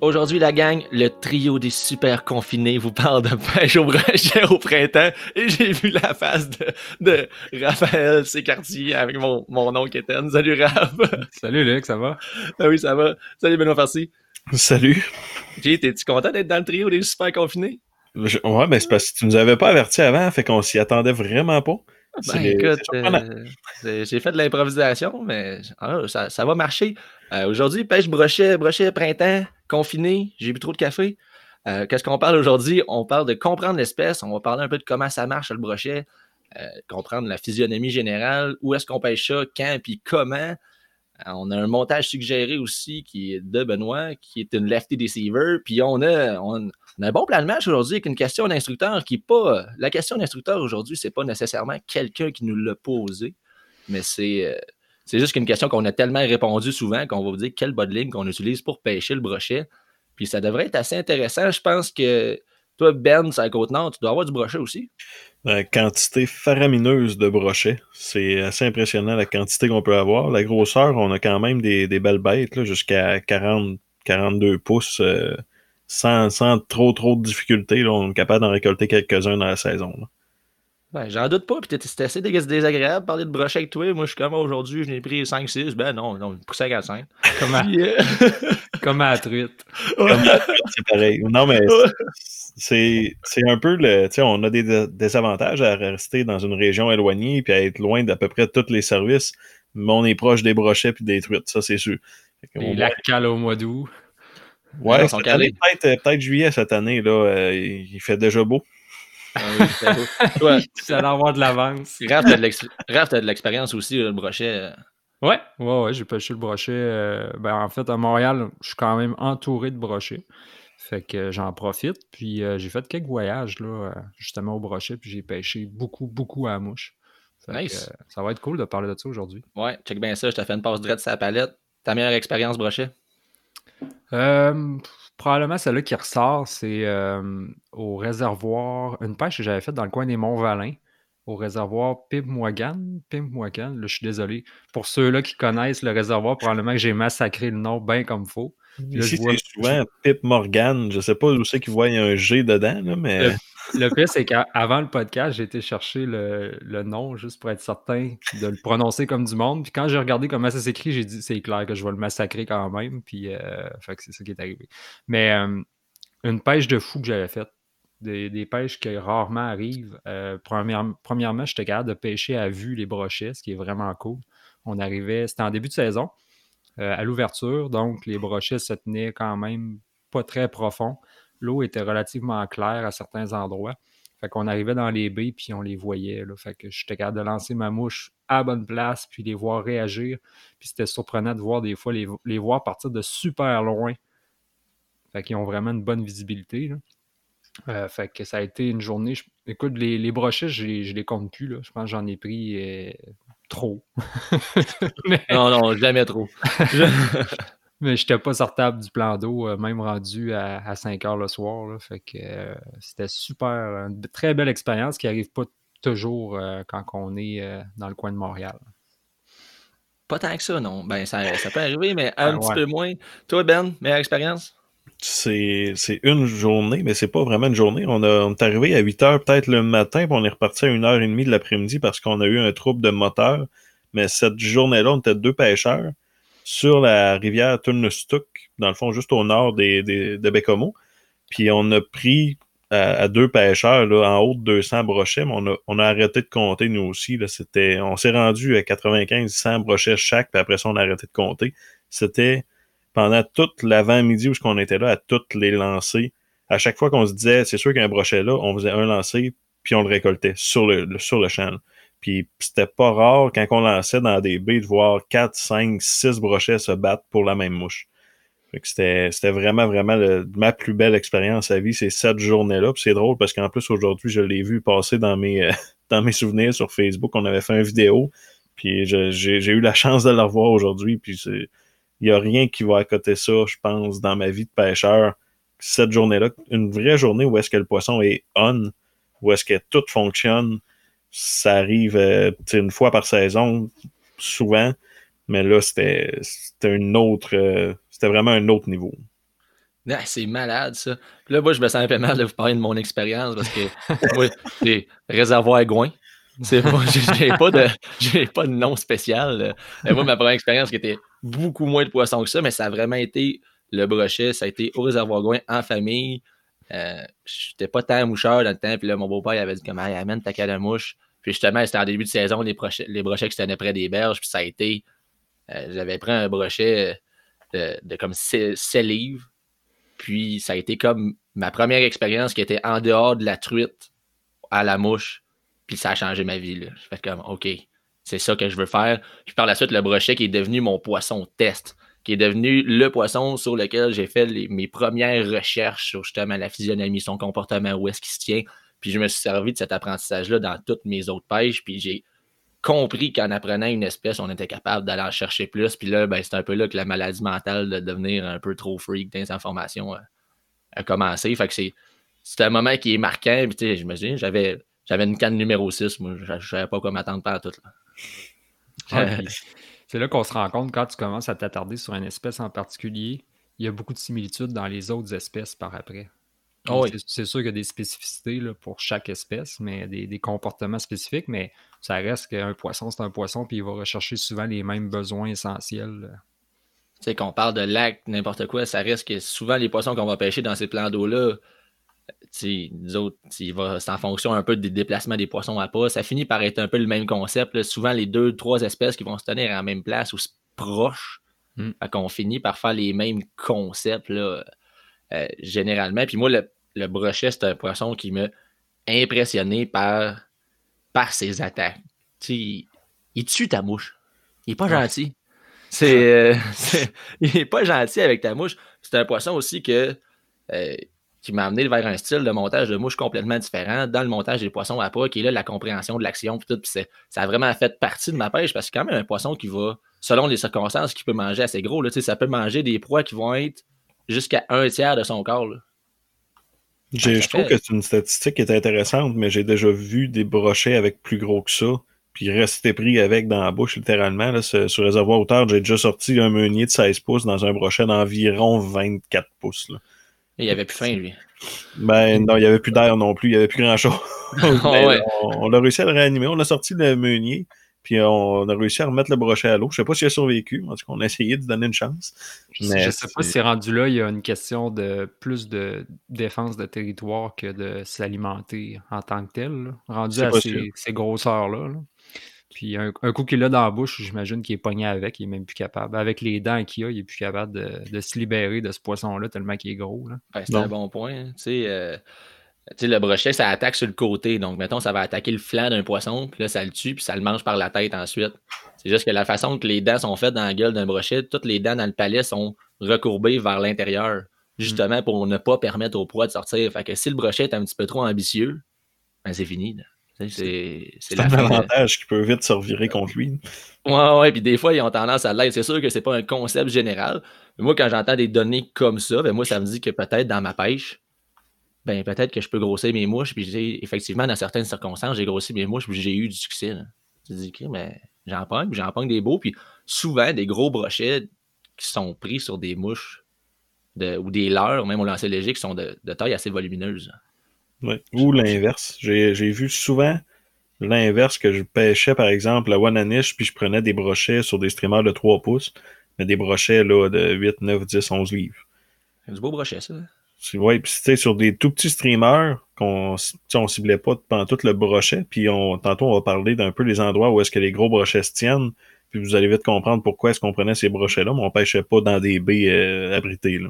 Aujourd'hui, la gang, le trio des super confinés vous parle de pêche au brochet au printemps et j'ai vu la face de, de Raphaël Sécartier avec mon, mon oncle Étienne. Salut Raph! Salut Luc, ça va? Ah oui, ça va. Salut Benoît Farsi. Salut! J'ai t'es-tu content d'être dans le trio des super confinés? ouais, ben c'est parce que tu nous avais pas averti avant, fait qu'on s'y attendait vraiment pas. Ben écoute, euh, j'ai fait de l'improvisation, mais ah, ça, ça, va marcher. Euh, aujourd'hui, pêche brochet, brochet printemps, confiné, j'ai bu trop de café. Euh, qu'est-ce qu'on parle aujourd'hui? On parle de comprendre l'espèce, on va parler un peu de comment ça marche le brochet, comprendre la physionomie générale, où est-ce qu'on pêche ça, quand puis comment. on a un montage suggéré aussi qui est de Benoît, qui est une lefty deceiver. Puis on a, on, on a un bon plan de match aujourd'hui avec une question d'instructeur qui n'est pas. La question d'instructeur aujourd'hui, c'est pas nécessairement quelqu'un qui nous l'a posé, mais c'est. Euh, c'est juste qu'une question qu'on a tellement répondu souvent qu'on va vous dire quelle bonne ligne qu'on utilise pour pêcher le brochet. Puis ça devrait être assez intéressant. Je pense que toi, Ben, sur la Côte-Nord, tu dois avoir du brochet aussi. La quantité faramineuse de brochet. C'est assez impressionnant la quantité qu'on peut avoir. La grosseur, on a quand même des, belles bêtes, jusqu'à 40, 42 pouces. Euh, sans, trop trop de difficultés. On est capable d'en récolter quelques-uns dans la saison. Ben, j'en doute pas. Puis c'était assez désagréable de parler de brochet avec toi. Moi, je suis comme aujourd'hui, je n'ai pris 5-6. Ben non, non, poussé à 5. Comme à, euh, comme à la truite. c'est pareil. Non, mais c'est un peu le. Tu sais, on a des désavantages à rester dans une région éloignée puis à être loin d'à peu près tous les services. Mais on est proche des brochets puis des truites, ça, c'est sûr. Les lacs calent au mois d'août. Ouais, peut-être peut juillet cette année, là, euh, il fait déjà beau. Ah ouais, tu vas avoir de l'avance. Raph, t'as de l'expérience aussi, le brochet. Euh. Ouais, ouais, ouais, j'ai pêché le brochet. ben, en fait, à Montréal, je suis quand même entouré de brochets. Fait que j'en profite. Puis j'ai fait quelques voyages, là, justement au brochet. Puis j'ai pêché beaucoup, beaucoup à la mouche. nice. ça va être cool de parler de ça aujourd'hui. Ouais, check bien ça. Je t'ai fait une passe droite de sa palette. Ta meilleure expérience brochet? Probablement celle-là qui ressort, c'est euh, au réservoir, une pêche que j'avais faite dans le coin des Monts-Valin, au réservoir Pimmoigan. Pimmoigan, là, je suis désolé. Pour ceux-là qui connaissent le réservoir, probablement que j'ai massacré le nom bien comme faux. Ici, je vois... souvent Pip Morgan. Je sais pas où c'est qu'ils voient un G dedans, mais. Le pire, c'est qu'avant le podcast, j'ai été chercher le, nom juste pour être certain de le prononcer comme du monde. Puis quand j'ai regardé comment ça s'écrit, j'ai dit c'est clair que je vais le massacrer quand même. Puis euh, c'est ça qui est arrivé. Mais euh, une pêche de fou que j'avais faite. Des, pêches qui rarement arrivent. Euh, premièrement, j'étais capable de pêcher à vue les brochets, ce qui est vraiment cool. On arrivait, c'était en début de saison, à l'ouverture, donc les brochets se tenaient quand même pas très profond l'eau était relativement claire à certains endroits. Fait qu'on arrivait dans les baies, puis on les voyait. Là. Fait que j'étais capable de lancer ma mouche à bonne place, puis les voir réagir. Puis c'était surprenant de voir des fois les, les voir partir de super loin. Fait qu'ils ont vraiment une bonne visibilité. Euh, fait que ça a été une journée. écoute, les, les brochets, je, les compte plus. Là. Je pense que j'en ai pris euh, trop. Non, non, jamais trop. Mais je n'étais pas sortable du plan d'eau, euh, même rendu à, 5 heures le soir. fait que c'était super, une très belle expérience qui n'arrive pas toujours quand on est dans le coin de Montréal. Pas tant que ça, non. Ben, ça, peut arriver, mais un petit peu moins. Toi, Ben, meilleure expérience? C'est une journée, mais c'est pas vraiment une journée. On, est arrivé à 8 heures peut-être le matin, puis on est reparti à 1h30 de l'après-midi parce qu'on a eu un trouble de moteur. Mais cette journée-là, on était deux pêcheurs sur la rivière Tunnustuk, dans le fond, juste au nord de Bécomo. Puis on a pris à, deux pêcheurs en haut de 200 brochets, mais on a, arrêté de compter nous aussi. Là, on s'est rendu à 95-100 brochets chaque, puis après ça, on a arrêté de compter. C'était pendant toute l'avant-midi où on était là à toutes les lancer. À chaque fois qu'on se disait, c'est sûr qu'il y a un brochet là, on faisait un lancer, puis on le récoltait sur le, sur le champ. Puis c'était pas rare quand on lançait dans des baies de voir 4, 5, 6 brochets se battre pour la même mouche. c'était vraiment, vraiment ma plus belle expérience à vie, c'est cette journée-là. c'est drôle parce qu'en plus, aujourd'hui, je l'ai vu passer dans mes, euh, dans mes souvenirs sur Facebook. On avait fait une vidéo. Puis j'ai eu la chance de la revoir aujourd'hui. Puis il n'y a rien qui va à côté ça, je pense, dans ma vie de pêcheur. Cette journée-là, une vraie journée où est-ce que le poisson est on, où est-ce que tout fonctionne. Ça arrive euh, une fois par saison, souvent. Mais là, c'était une autre. Euh, c'était vraiment un autre niveau. Ah, c'est malade, ça. là, moi, je me sens un peu mal de vous parler de mon expérience parce que moi, c'est réservoir Gouin. C'est j'ai pas de pas de nom spécial. Mais moi, ma première expérience qui était beaucoup moins de poissons que ça, mais ça a vraiment été le brochet, ça a été au réservoir Gouin en famille. Euh, J'étais pas tant moucheur dans le temps, puis là, mon beau-père il avait dit comment amène ta canne à mouche. Puis justement, c'était en début de saison, les, brochets, les brochets qui tenaient près des berges, puis ça a été. Euh, j'avais pris un brochet de, comme 6 livres. Puis ça a été comme ma première expérience qui était en dehors de la truite à la mouche. Puis ça a changé ma vie. Je fais comme, OK, c'est ça que je veux faire. Puis par la suite, le brochet qui est devenu mon poisson test, qui est devenu le poisson sur lequel j'ai fait mes premières recherches sur justement la physionomie, son comportement, où est-ce qu'il se tient. Puis je me suis servi de cet apprentissage-là dans toutes mes autres pêches. Puis j'ai compris qu'en apprenant une espèce, on était capable d'aller en chercher plus. Puis là, ben, c'est un peu là que la maladie mentale de devenir un peu trop freak des informations a, commencé. Fait que c'est, un moment qui est marquant. Puis, je me j'avais, j'avais une canne numéro 6. Moi, je ne savais pas quoi m'attendre par tout. c'est là qu'on se rend compte quand tu commences à t'attarder sur une espèce en particulier. Il y a beaucoup de similitudes dans les autres espèces par après. Ah c'est sûr qu'il y a des spécificités pour chaque espèce, mais des, comportements spécifiques, mais ça reste qu'un poisson, c'est un poisson, puis il va rechercher souvent les mêmes besoins essentiels. Tu sais, qu'on parle de lac, n'importe quoi, ça reste que souvent les poissons qu'on va pêcher dans ces plans d'eau-là, nous autres, c'est en fonction un peu des déplacements des poissons à pas. Ça finit par être un peu le même concept. Souvent, les deux, trois espèces qui vont se tenir à la même place ou proches, mmh. qu'on finit par faire les mêmes concepts. Là. Euh, généralement. Puis moi, le, brochet, c'est un poisson qui m'a impressionné par, par ses attaques. il, tue ta mouche. Il n'est pas gentil. Euh, c'est, il n'est pas gentil avec ta mouche. C'est un poisson aussi que, euh, qui m'a amené vers un style de montage de mouche complètement différent dans le montage des poissons à pas, qui est là la compréhension de l'action. Puis tout, ça a vraiment fait partie de ma pêche parce que quand même un poisson qui va, selon les circonstances, qui peut manger assez gros. Là, ça peut manger des proies qui vont être jusqu'à un tiers de son corps. Je trouve que c'est une statistique qui est intéressante, mais j'ai déjà vu des brochets avec plus gros que ça, puis rester pris avec dans la bouche, littéralement. Là, sur réservoir hauteur, j'ai déjà sorti un meunier de 16 pouces dans un brochet d'environ 24 pouces. Là. Il n'y avait plus faim, lui. Ben non, il n'y avait plus d'air non plus, il n'y avait plus grand-chose. on, on, a réussi à le réanimer, on a sorti le meunier, puis on a réussi à remettre le brochet à l'eau. Je ne sais pas s'il a survécu. En tout cas, on a essayé de donner une chance. Je ne sais pas si rendu là, il y a une question de plus de défense de territoire que de s'alimenter en tant que tel. Rendu à ces, grosseurs-là. Puis un, coup qu'il a dans la bouche, j'imagine qu'il est pogné avec, il est même plus capable. Avec les dents qu'il a, il est plus capable de, se libérer de ce poisson-là tellement qu'il est gros. c'est un bon point. Hein. Tu sais, euh, sais, le brochet, ça attaque sur le côté. Donc, mettons, ça va attaquer le flanc d'un poisson, puis là, ça le tue, puis ça le mange par la tête ensuite. C'est juste que la façon que les dents sont faites dans la gueule d'un brochet, toutes les dents dans le palais sont recourbées vers l'intérieur, justement pour ne pas permettre aux proies de sortir. Fait que si le brochet est un petit peu trop ambitieux, ben c'est fini. C'est un avantage qui peut vite se revirer contre lui. Ouais, ouais, puis des fois, ils ont tendance à l'être. C'est sûr que c'est pas un concept général. Mais moi, quand j'entends des données comme ça, ben moi, ça me dit que peut-être dans ma pêche, ben peut-être que je peux grossir mes mouches. Puis effectivement, dans certaines circonstances, j'ai grossi mes mouches, puis j'ai eu du succès. Tu dis, OK, mais j'en pogne, j'en pogne des beaux, puis souvent des gros brochets qui sont pris sur des mouches de, ou des leurres, même au lancer léger, qui sont de, taille assez volumineuse. Ouais. Ou l'inverse. J'ai vu souvent l'inverse que je pêchais, par exemple, à Wananish, puis je prenais des brochets sur des streamers de 3 pouces, mais des brochets là, de 8, 9, 10, 11 livres. C'est du beau brochet, ça. Oui, puis tu sur des tout petits streamers qu'on on ciblait pas pendant tout le brochet, puis on, tantôt on va parler d'un peu les endroits où est-ce que les gros brochets se tiennent, puis vous allez vite comprendre pourquoi est-ce qu'on prenait ces brochets-là, mais on pêchait pas dans des baies euh, abritées. Là.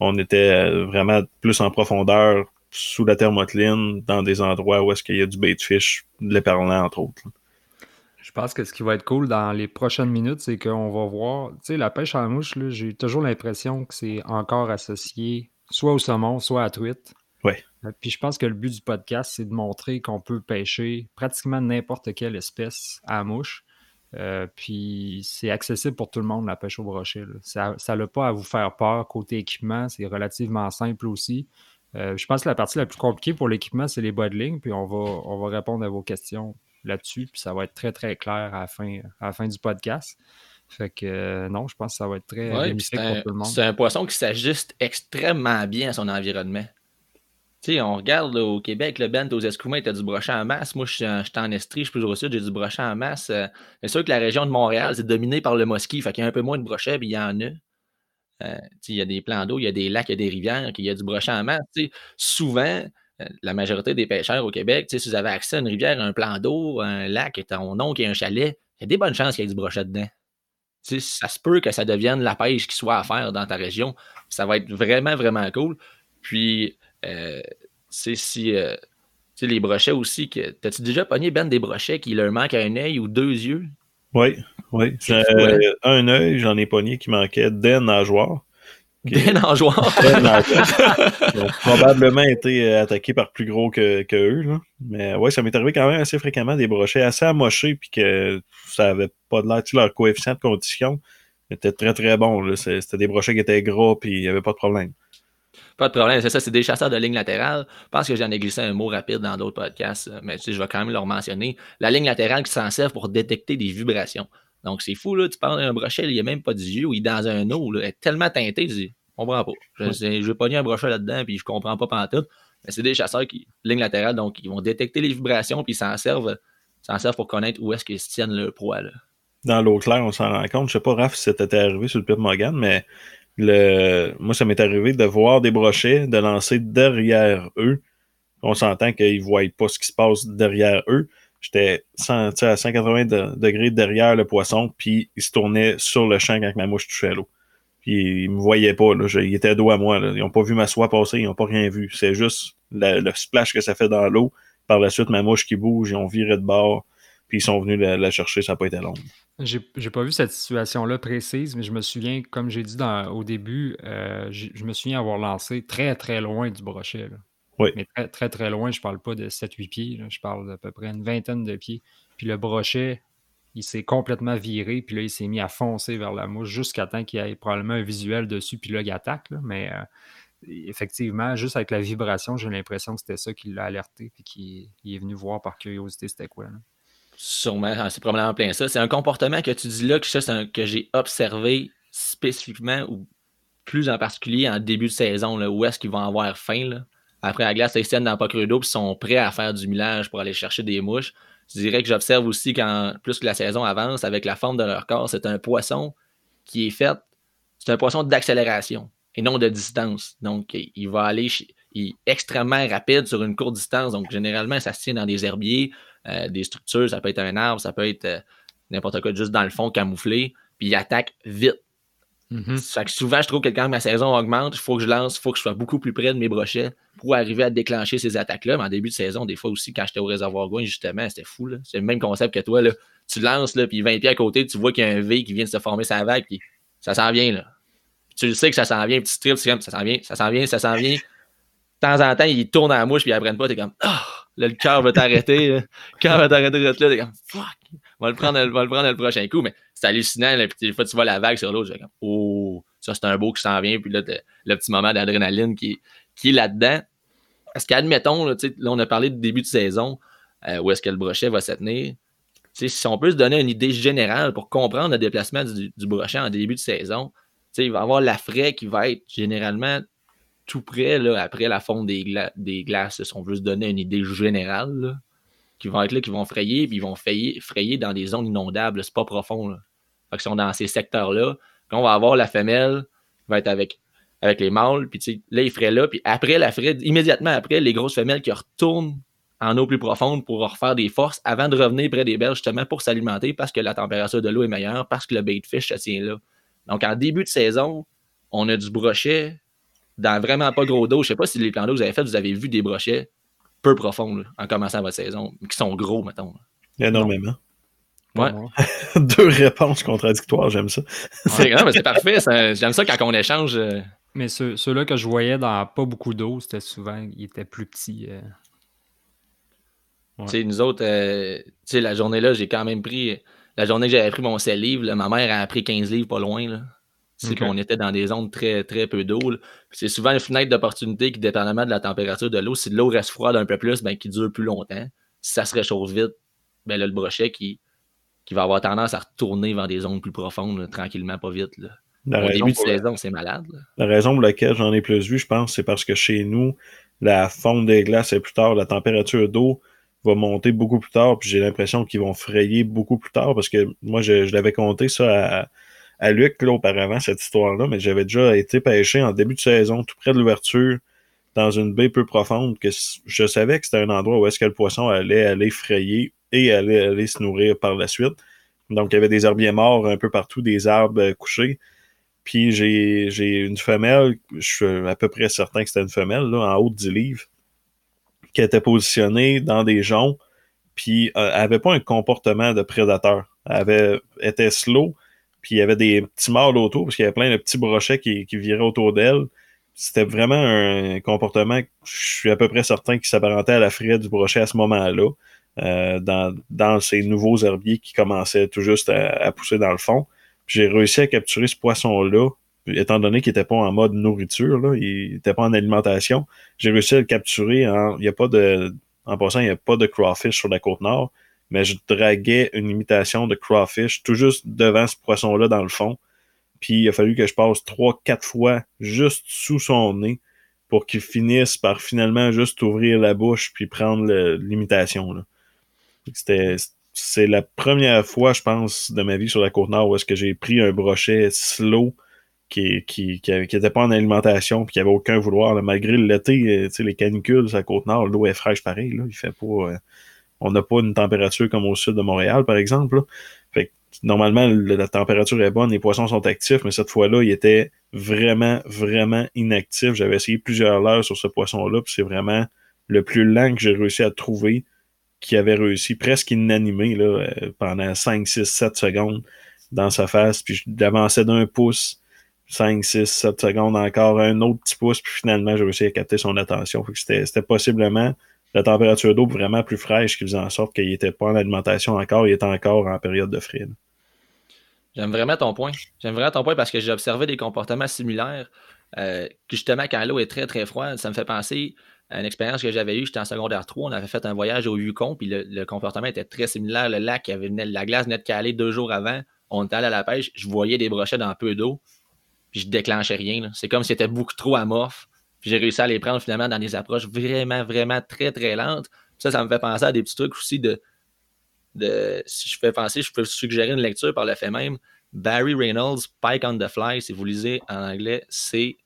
On était euh, vraiment plus en profondeur, sous la thermoteline, dans des endroits où est-ce qu'il y a du bait de fish, de l'éperlant entre autres. Je pense que ce qui va être cool dans les prochaines minutes, c'est qu'on va voir, tu sais, la pêche à la mouche, j'ai toujours l'impression que c'est encore associé soit au saumon, soit à la truite. Ouais. Euh, puis je pense que le but du podcast, c'est de montrer qu'on peut pêcher pratiquement n'importe quelle espèce à la mouche. Euh, puis c'est accessible pour tout le monde, la pêche au brochet. Ça n'a pas à vous faire peur côté équipement, c'est relativement simple aussi. Euh, je pense que la partie la plus compliquée pour l'équipement, c'est les bas de ligne, puis on va, on va répondre à vos questions là-dessus, puis ça va être très, très clair à la fin, à la fin du podcast. Fait que euh, non, je pense que ça va être très bénéfique pour tout le monde. C'est un poisson qui s'ajuste extrêmement bien à son environnement. Tu sais, on regarde au Québec, le bent aux Escoumins, tu as du brochet en masse. Moi, je suis en Estrie, je suis plus au sud, j'ai du brochet en masse. Euh, c'est sûr que la région de Montréal, c'est dominé par le mosquit, fait qu'il y a un peu moins de brochet, puis il y en a. Euh, il y a des plans d'eau, il y a des lacs, il y a des rivières, il y a du brochet en masse. souvent, euh, la majorité des pêcheurs au Québec, si vous avez accès à une rivière, un plan d'eau, un lac, ton oncle et un chalet, il y a des bonnes chances qu'il y ait du brochet dedans. ça se peut que ça devienne la pêche qui soit à faire dans ta région. Ça va être vraiment, vraiment cool. Puis, euh, si. Euh, les brochets aussi, que t'as-tu déjà pogné Ben des brochets qui leur manque un œil ou deux yeux? Oui, oui. Hein? un œil, j'en ai pogné qui manquait d'un nageoire. Des nageoires. Ils ont probablement été euh, attaqués par plus gros que, que eux. Là. Mais ouais, ça m'est arrivé quand même assez fréquemment des brochets assez amochés puis que ça avait pas de l'air. Leur coefficient de condition était très très bon. C'était des brochets qui étaient gros puis il n'y avait pas de problème. Pas de problème, c'est ça, c'est des chasseurs de ligne latérale. Je pense que j'en ai glissé un mot rapide dans d'autres podcasts, mais tu sais, je vais quand même leur mentionner. La ligne latérale qui s'en sert pour détecter des vibrations. Donc, c'est fou, là, tu parles d'un brochet, il n'y a même pas d'yeux, ou il est dans un eau, là, il est tellement teinté, tu dis, je comprends pas. Je, vais pogner un brochet là-dedans, puis je comprends pas pantoute. Mais c'est des chasseurs qui, ligne latérale, donc ils vont détecter les vibrations, puis ils s'en servent, s'en servent pour connaître où est-ce qu'ils tiennent le proie, là. Dans l'eau claire, on s'en rend compte. Je sais pas, Raph, si c'était arrivé sur le Pip Morgan, mais le... moi, ça m'est arrivé de voir des brochets, de lancer derrière eux. On s'entend qu'ils ne voient pas ce qui se passe derrière eux J'étais à 180 degrés derrière le poisson, puis il se tournait sur le champ quand ma mouche touchait l'eau. Puis il me voyait pas, là. il était dos à moi. Ils n'ont pas vu ma soie passer, ils n'ont pas rien vu. C'est juste le splash que ça fait dans l'eau. Par la suite, ma mouche qui bouge, ils ont viré de bord, puis ils sont venus la, chercher, ça n'a pas été long. J'ai pas vu cette situation-là précise, mais je me souviens, comme j'ai dit au début, euh, je me souviens avoir lancé très très loin du brochet. Là. Mais très, très, très loin, je parle pas de 7-8 pieds, je parle d'à peu près une vingtaine de pieds. Puis le brochet, il s'est complètement viré, puis là, il s'est mis à foncer vers la mouche jusqu'à temps qu'il y ait probablement un visuel dessus, puis là, il attaque. mais euh, effectivement, juste avec la vibration, j'ai l'impression que c'était ça qui l'a alerté, puis qu'il est venu voir par curiosité c'était quoi. Sûrement, ah, c'est probablement plein ça. C'est un comportement que tu dis là, que, j'ai observé spécifiquement ou plus en particulier en début de saison, où est-ce qu'ils vont avoir faim. Après la glace, ils tiennent dans pas creux d'eau et sont prêts à faire du millage pour aller chercher des mouches. Je dirais que j'observe aussi quand plus que la saison avance, avec la forme de leur corps, c'est un poisson qui est fait, c'est un poisson d'accélération et non de distance. Donc, il va aller il extrêmement rapide sur une courte distance. Donc, généralement, ça se tient dans des herbiers, euh, des structures, ça peut être un arbre, ça peut être euh, n'importe quoi juste dans le fond camouflé, puis il attaque vite. Mm-hmm. souvent, je trouve que quand ma saison augmente, il faut que je lance, il faut que je sois beaucoup plus près de mes brochets pour arriver à déclencher ces attaques-là. Mais en début de saison, des fois aussi, quand j'étais au réservoir Gouin, justement, c'était fou. C'est le même concept que toi. Là. Tu lances, là, puis 20 pieds à côté, tu vois qu'il y a un V qui vient de se former sa vague, puis ça s'en vient. Là. tu le sais que ça s'en vient, petit strip, ça s'en vient, ça s'en vient, ça s'en vient. De temps en temps, il tourne à la mouche, puis ils apprennent pas, t'es comme, ah, là, le cœur va t'arrêter. Le cœur va t'arrêter de là, fuck, on va le prendre, va le prendre le prochain coup. Mais c'est hallucinant, puis des fois, tu vois la vague sur l'autre, comme, oh ça c'est un beau qui s'en vient, puis là, le petit moment d'adrénaline qui, est là-dedans. Est-ce qu'admettons, là, là, on a parlé de début de saison, euh, où est-ce que le brochet va se tenir. si on peut se donner une idée générale pour comprendre le déplacement du, brochet en début de saison, il va avoir la qui va être généralement tout près après la fonte des, glaces, si on veut se donner une idée générale, qui vont être là, qui vont frayer, puis ils vont frayer, dans des zones inondables, c'est pas profond. Là. Sont dans ces secteurs-là, on va avoir la femelle va être avec, les mâles, puis là, il ferait là, puis après la ferait, immédiatement après, les grosses femelles qui retournent en eau plus profonde pour refaire des forces avant de revenir près des berges justement pour s'alimenter parce que la température de l'eau est meilleure, parce que le bait de fish se tient là. Donc en début de saison, on a du brochet dans vraiment pas gros d'eau. Je sais pas si les plans d'eau que vous avez fait, vous avez vu des brochets peu profonds en commençant votre saison, qui sont gros, mettons. Énormément. Deux réponses contradictoires, j'aime ça. C'est parfait. J'aime ça quand on échange. Euh. Mais ceux-là que je voyais dans pas beaucoup d'eau, c'était souvent, ils étaient plus petits. Euh. Nous autres, euh, la journée-là, j'ai quand même pris. La journée que j'avais pris mon sel livre, ma mère a pris 15 livres pas loin. Là. C'est qu'on était dans des zones très, très peu d'eau. C'est souvent une fenêtre d'opportunité qui, dépendamment de la température de l'eau, si l'eau reste froide un peu plus, ben, qui dure plus longtemps. Si ça se réchauffe vite, ben là, le brochet qui, qui va avoir tendance à retourner vers des zones plus profondes, tranquillement, pas vite. Là. Au début de saison, c'est malade. La raison pour laquelle j'en ai plus vu, je pense, c'est parce que chez nous, la fonte des glaces est plus tard, la température d'eau va monter beaucoup plus tard, puis j'ai l'impression qu'ils vont frayer beaucoup plus tard, parce que moi, je, je l'avais compté ça à à Luc là, auparavant, cette histoire-là, mais j'avais déjà été pêché en début de saison, tout près de l'ouverture, dans une baie peu profonde, que je savais que c'était un endroit où est-ce que le poisson allait aller frayer et allait aller se nourrir par la suite. Donc, il y avait des herbiers morts un peu partout, des arbres euh, couchés. Puis j'ai une femelle, je suis à peu près certain que c'était une femelle, là, en haut de 10 livres, qui était positionnée dans des joncs, puis euh, elle avait pas un comportement de prédateur. Elle avait, était slow, puis il y avait des petits mâles autour, parce qu'il y avait plein de petits brochets qui, qui viraient autour d'elle. C'était vraiment un comportement, je suis à peu près certain, qui s'apparentait à la fraie du brochet à ce moment-là, euh, dans, dans ces nouveaux herbiers qui commençaient tout juste à, pousser dans le fond. J'ai réussi à capturer ce poisson-là, étant donné qu'il n'était pas en mode nourriture, là, il n'était pas en alimentation. J'ai réussi à le capturer en, il y a pas de, en passant, il n'y a pas de crawfish sur la côte nord mais je draguais une imitation de crawfish tout juste devant ce poisson-là dans le fond. Puis il a fallu que je passe trois, quatre fois juste sous son nez pour qu'il finisse par finalement juste ouvrir la bouche puis prendre l'imitation. C'était c'est la première fois, je pense, de ma vie sur la côte nord où est-ce que j'ai pris un brochet slow qui, qui, qui, pas en alimentation puis qui avait aucun vouloir. malgré l'été, euh, les canicules sur la côte nord, l'eau est fraîche pareil. Là, il fait pas. Euh, on n'a pas une température comme au sud de Montréal, par exemple. Fait normalement, la température est bonne, les poissons sont actifs, mais cette fois-là, il était vraiment, vraiment inactif. J'avais essayé plusieurs heures sur ce poisson-là, puis c'est vraiment le plus lent que j'ai réussi à trouver qui avait réussi presque inanimé là, euh, pendant 5, 6, 7 secondes dans sa face, puis j'avançais d'un pouce, 5, 6, 7 secondes encore, un autre petit pouce, puis finalement j'ai réussi à capter son attention. C'était possiblement la température d'eau vraiment plus fraîche qui faisait en sorte qu'il n'était pas en alimentation encore, il était encore en période de frais. J'aime vraiment ton point. J'aime vraiment ton point parce que j'ai observé des comportements similaires. Euh, justement, quand l'eau est très très froide, ça me fait penser à une expérience que j'avais eue. J'étais en secondaire 3, on avait fait un voyage au Yukon, puis le, comportement était très similaire. Le lac, avait, la glace venait de caler deux jours avant. On était allé à la pêche, je voyais des brochets dans peu d'eau, puis je déclenchais rien. C'est comme si c'était beaucoup trop amorphe. J'ai réussi à les prendre finalement dans des approches vraiment, vraiment très, très lentes. Ça, ça me fait penser à des petits trucs aussi de. de si je fais penser, je peux suggérer une lecture par le fait même. Barry Reynolds, Pike on the Fly, si vous lisez en anglais, c'est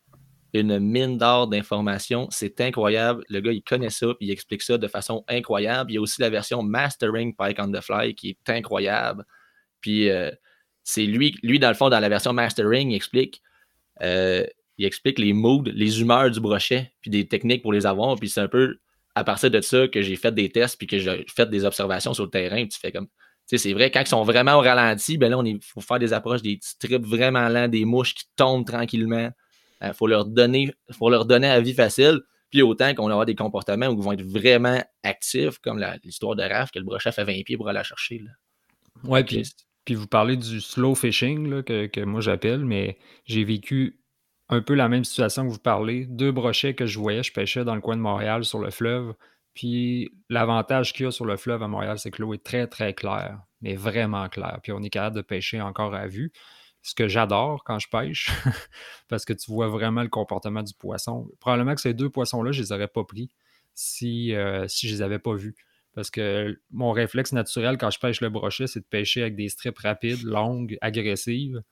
une mine d'or d'informations. C'est incroyable. Le gars, il connaît ça, puis il explique ça de façon incroyable. Il y a aussi la version Mastering Pike on the Fly qui est incroyable. Puis euh, c'est lui, lui, dans le fond, dans la version Mastering, il explique euh, il explique les moods, les humeurs du brochet, puis des techniques pour les avoir. Puis c'est un peu à partir de ça que j'ai fait des tests, puis que j'ai fait des observations sur le terrain. tu fais comme. Tu sais, c'est vrai, quand ils sont vraiment au ralenti, ben là, il faut faire des approches, des petits trips vraiment lents, des mouches qui tombent tranquillement. Il euh, faut leur donner, faut leur donner la vie facile. Puis autant qu'on aura des comportements où ils vont être vraiment actifs, comme l'histoire de Raph, que le brochet fait 20 pieds pour aller la chercher. Là. Ouais, puis, puis vous parlez du slow fishing là, que, que moi j'appelle, mais j'ai vécu un peu la même situation que vous parlez. Deux brochets que je voyais, je pêchais dans le coin de Montréal sur le fleuve. Puis l'avantage qu'il y a sur le fleuve à Montréal, c'est que l'eau est très, très claire, mais vraiment claire. Puis on est capable de pêcher encore à vue. Ce que j'adore quand je pêche, parce que tu vois vraiment le comportement du poisson. Probablement que ces deux poissons-là, je ne les aurais pas pris si, euh, je ne les avais pas vus. Parce que mon réflexe naturel quand je pêche le brochet, c'est de pêcher avec des strips rapides, longues, agressives.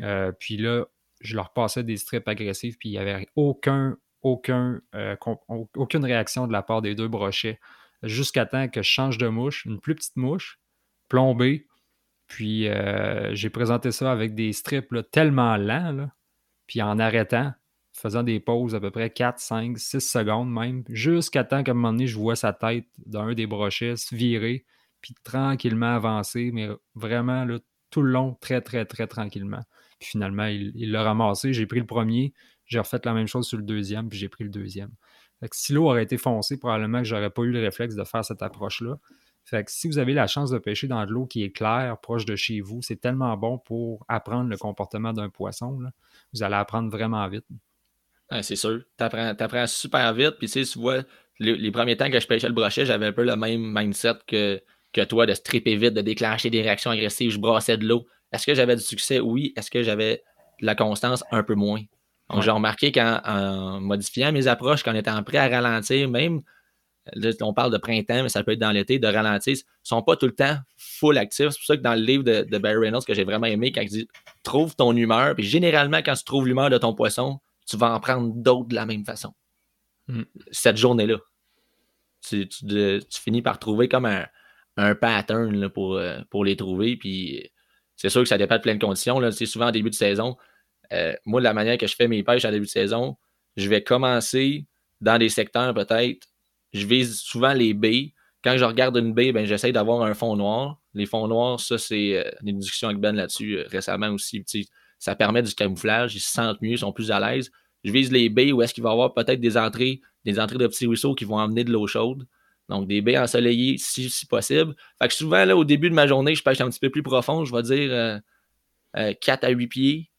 Euh, puis là, je leur passais des strips agressifs, puis il n'y avait aucun, euh, aucune réaction de la part des deux brochets. Jusqu'à temps que je change de mouche, une plus petite mouche, plombée. Puis euh, j'ai présenté ça avec des strips tellement lents, puis en arrêtant, faisant des pauses à peu près 4, 5, 6 secondes même, jusqu'à temps qu'à un moment donné, je vois sa tête d'un des brochets se virer, puis tranquillement avancer, mais vraiment là, tout le long, très, très, très tranquillement. Puis finalement, il l'a ramassé. J'ai pris le premier, j'ai refait la même chose sur le deuxième, puis j'ai pris le deuxième. Si l'eau aurait été foncée, probablement que j'aurais pas eu le réflexe de faire cette approche-là. Fait que si vous avez la chance de pêcher dans de l'eau qui est claire, proche de chez vous, c'est tellement bon pour apprendre le comportement d'un poisson. Vous allez apprendre vraiment vite. c'est sûr. Tu apprends, super vite. Puis tu vois, les, premiers temps que je pêchais le brochet, j'avais un peu le même mindset que, que toi, de stripper vite, de déclencher des réactions agressives. Je brassais de l'eau. Est-ce que j'avais du succès? Oui. Est-ce que j'avais de la constance? Un peu moins. Donc, j'ai remarqué qu'en modifiant mes approches, quand on était en prêt à ralentir, même, on parle de printemps, mais ça peut être dans l'été, de ralentir, ils ne sont pas tout le temps full actifs. C'est pour ça que dans le livre de, Barry Reynolds, que j'ai vraiment aimé, quand il dit trouve ton humeur, puis généralement, quand tu trouves l'humeur de ton poisson, tu vas en prendre d'autres de la même façon. Mm. Cette journée-là. Tu, finis par trouver comme un, pattern pour, euh, pour les trouver. Puis c'est sûr que ça dépend de plein de conditions. C'est souvent en début de saison. Euh, moi, de la manière que je fais mes pêches en début de saison, je vais commencer dans des secteurs peut-être. Je vise souvent les baies. Quand je regarde une baie, ben, j'essaie d'avoir un fond noir. Les fonds noirs, ça, c'est euh, une discussion avec Ben là-dessus euh, récemment aussi. Ça permet du camouflage. Ils se sentent mieux, ils sont plus à l'aise. Je vise les baies où est-ce qu'il va y avoir peut-être des entrées, des entrées de petits ruisseaux qui vont emmener de l'eau chaude. Donc, des baies ensoleillées si, si, possible. Fait que souvent, là, au début de ma journée, je pêche un petit peu plus profond. Je vais dire 4 à 8 pieds.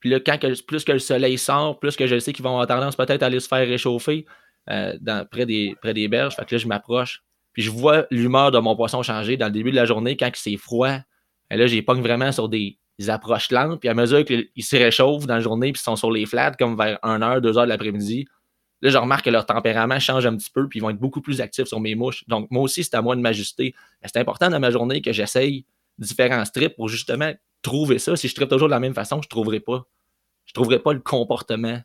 Puis là, quand plus que le soleil sort, plus que je sais qu'ils vont avoir tendance peut-être à aller se faire réchauffer euh, près, des, près des berges. Fait que là, je m'approche. Puis je vois l'humeur de mon poisson changer dans le début de la journée quand c'est froid. Et là, j'ai vraiment sur des, approches lentes. Puis à mesure qu'ils se réchauffent dans la journée, puis ils sont sur les flats, comme vers 1h, 2h de l'après-midi, là, je remarque que leur tempérament change un petit peu, puis ils vont être beaucoup plus actifs sur mes mouches. Donc, moi aussi, c'est à moi de m'ajuster. C'est important dans ma journée que j'essaye différents strips pour justement trouver ça. Si je tripe toujours de la même façon, je ne trouverai pas. Je trouverai pas le comportement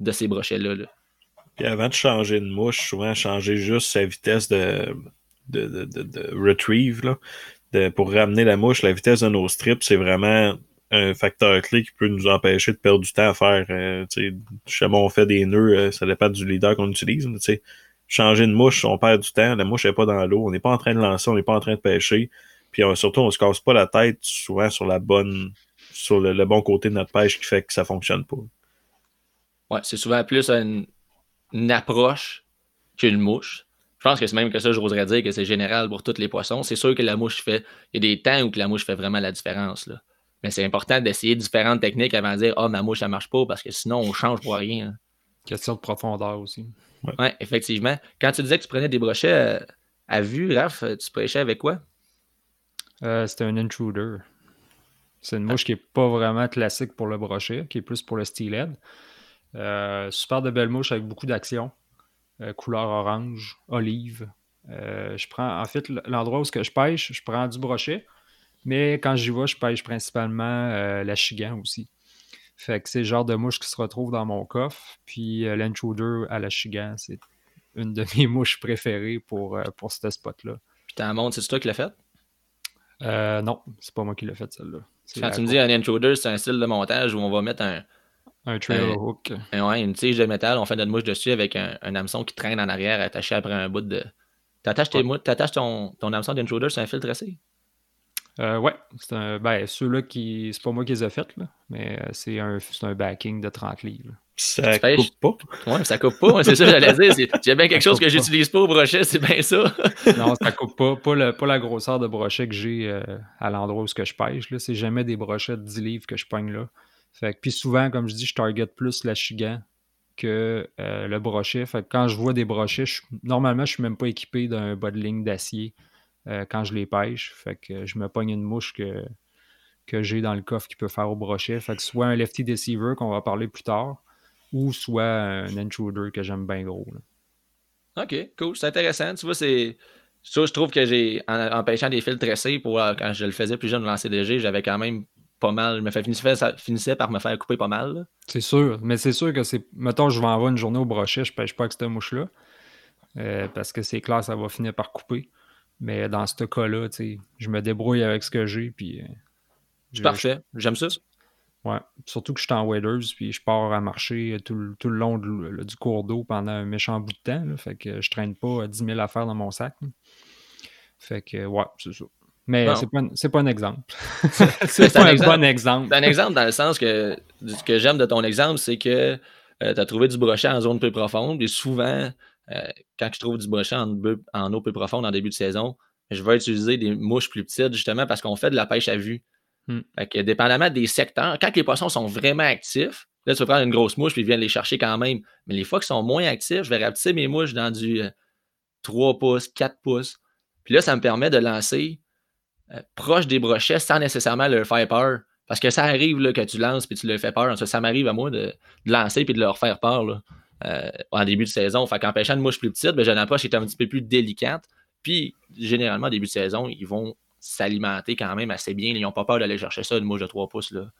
de ces brochets-là. Puis avant de changer de mouche, souvent changer juste sa vitesse de, retrieve là, pour ramener la mouche, la vitesse de nos strips, c'est vraiment un facteur clé qui peut nous empêcher de perdre du temps à faire. Euh, jamais on fait des nœuds, euh, ça dépend du leader qu'on utilise. Mais, changer de mouche, on perd du temps, la mouche n'est pas dans l'eau, on n'est pas en train de lancer, on n'est pas en train de pêcher. Puis surtout, on se casse pas la tête souvent sur la bonne sur le, bon côté de notre pêche qui fait que ça fonctionne pas. Ouais, c'est souvent plus une, approche qu'une mouche. Je pense que c'est même que ça, j'oserais dire que c'est général pour tous les poissons. C'est sûr que la mouche fait. Il y a des temps où que la mouche fait vraiment la différence. Là. Mais c'est important d'essayer différentes techniques avant de dire Ah, oh, ma mouche, ça marche pas, parce que sinon, on change pour rien. Question de profondeur aussi. Ouais. effectivement. Quand tu disais que tu prenais des brochets euh, à, vue, Raph, tu prêchais avec quoi? Euh, c'était un intruder. C'est une mouche qui n'est pas vraiment classique pour le brochet, qui est plus pour le steelhead. Euh, super de belle mouche avec beaucoup d'action. Euh, couleur orange, olive. Euh, je prends, en fait, l'endroit où ce que je pêche, je prends du brochet, mais quand j'y vais, je pêche principalement la chigan aussi. Fait que c'est le genre de mouche qui se retrouve dans mon coffre. Puis l'intruder à la chigan, c'est une de mes mouches préférées pour, pour ce spot-là. Puis t'as un monde, c'est toi qui l'as fait? non, c'est pas moi qui l'ai fait celle-là. Quand tu me dis un intruder, c'est un style de montage où on va mettre un. Un trail hook. ouais, une tige de métal, on fait notre mouche dessus avec un, hameçon qui traîne en arrière attaché après un bout de. T'attaches, ton, ton hameçon d'intruder sur un fil tracé? Euh, ouais, c'est un. Ben, ceux-là qui. C'est pas moi qui les ai fait, là, mais euh, c'est un, un backing de 30 livres. Ça coupe pas. Ouais, ça coupe pas. C'est ça que j'allais dire. J'ai bien quelque chose que j'utilise pas au brochet, c'est bien ça. non, ça coupe pas. Pas, pas la grosseur de brochet que j'ai euh, à l'endroit où que je pêche. C'est jamais des brochets de 10 livres que je pogne là. Fait puis souvent, comme je dis, je target plus la chigan que euh, le brochet. Fait quand je vois des brochets, normalement, je suis même pas équipé d'un bas de ligne d'acier euh, quand je les pêche. Fait que je me pogne une mouche que, que j'ai dans le coffre qui peut faire au brochet. Fait que soit un lefty deceiver qu'on va parler plus tard, ou soit un intruder que j'aime bien gros. OK, cool. C'est intéressant. Tu vois, c'est. Ça, je trouve que j'ai, en, pêchant des fils tressés, pour, euh, quand je le faisais plus jeune dans CDG, j'avais quand même pas mal. Me fait, ça finissait par me faire couper pas mal. C'est sûr. Mais c'est sûr que c'est. Mettons, je vais avoir une journée au brochet, je pêche pas avec cette mouche-là. Euh, parce que c'est clair, ça va finir par couper. Mais dans ce cas-là, je me débrouille avec ce que j'ai. Puis, euh, c'est parfait. J'aime ça. Ouais. Surtout que je suis en waders, puis je pars à marcher tout, le long du cours d'eau pendant un méchant bout de temps. fait que je traîne pas 10 000 affaires dans mon sac. Fait que, ouais, c'est ça. Mais c'est pas, pas un exemple. C'est pas un exemple. bon exemple. C'est un exemple dans le sens que ce que j'aime de ton exemple, c'est que tu as trouvé du brochet en zone peu profonde. Et souvent, euh, quand je trouve du brochet en, eau peu profonde en début de saison, je vais utiliser des mouches plus petites justement parce qu'on fait de la pêche à vue. Hmm. Fait que dépendamment des secteurs, quand les poissons sont vraiment actifs, là, tu vas prendre une grosse mouche puis ils viennent les chercher quand même. Mais les fois qu'ils sont moins actifs, je vais rapetisser mes mouches dans du euh, 3 pouces, 4 pouces. Puis là, ça me permet de lancer euh, proche des brochets sans nécessairement leur faire peur. Parce que ça arrive là, que tu lances puis tu leur fais peur. Ça, ça m'arrive à moi de, de lancer puis de leur faire peur là, euh, en début de saison. Fait qu'en pêchant une mouche plus petite, ben, j'ai une approche qui est un petit peu plus délicate. Puis, généralement, début de saison, ils vont s'alimenter quand même assez bien. Ils n'ont pas peur d'aller chercher ça, une mouche de 3 pouces. Là.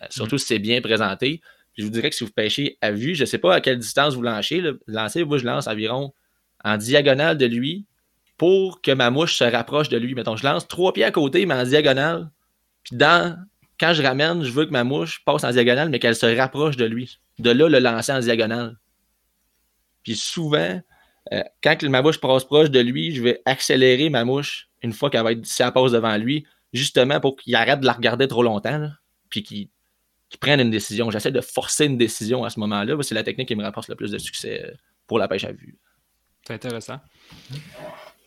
Euh, surtout si c'est bien présenté. Puis je vous dirais que si vous pêchez à vue, je ne sais pas à quelle distance vous lancez. Là. Lancez, moi, je lance environ en diagonale de lui pour que ma mouche se rapproche de lui. Mettons, je lance trois pieds à côté, mais en diagonale. Puis dans, quand je ramène, je veux que ma mouche passe en diagonale, mais qu'elle se rapproche de lui. De là, le lancer en diagonale. Puis souvent, euh, quand ma mouche passe proche de lui, je vais accélérer ma mouche une fois qu'elle va être, si elle passe devant lui, justement pour qu'il arrête de la regarder trop longtemps, là, puis qu'il prenne une décision. J'essaie de forcer une décision à ce moment-là. C'est la technique qui me rapporte le plus de succès euh, pour la pêche à vue. C'est intéressant.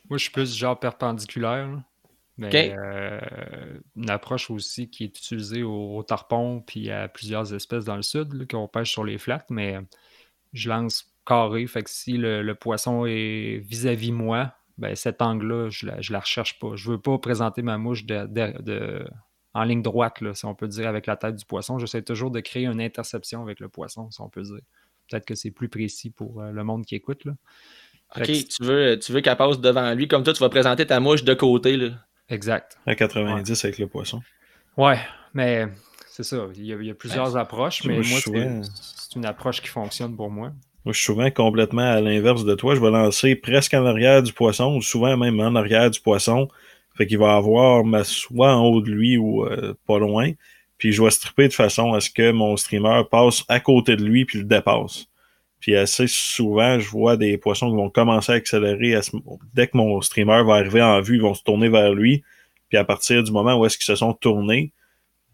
Moi, je suis plus genre perpendiculaire. là. Mais euh, une approche aussi qui est utilisée au, au tarpon puis à plusieurs espèces dans le sud, qu'on pêche sur les flats, mais je lance carré. Fait que si le, le poisson est vis-à-vis moi, ben cet angle-là, je la, je la recherche pas. Je veux pas présenter ma mouche de, de- de- en ligne droite, là, si on peut dire, avec la tête du poisson. J'essaie toujours de créer une interception avec le poisson, si on peut dire. Peut-être que c'est plus précis pour euh, le monde qui écoute. Là. OK, que- tu veux, tu veux qu'elle passe devant lui. Comme toi, tu vas présenter ta mouche de côté. Là. Exact. À 90 avec le poisson. Ouais, mais c'est ça. Il y a, il y a plusieurs approches, mais moi, c'est une approche qui fonctionne pour moi. Moi, je suis souvent complètement à l'inverse de toi. Je vais lancer presque en arrière du poisson, ou souvent même en arrière du poisson. Fait qu'il va avoir ma soit en haut de lui ou euh, pas loin. Puis je vais stripper de façon à ce que mon streamer passe à côté de lui puis le dépasse. Puis assez souvent, je vois des poissons qui vont commencer à accélérer. Dès que mon streamer va arriver en vue, ils vont se tourner vers lui. Puis à partir du moment où est-ce qu'ils se sont tournés,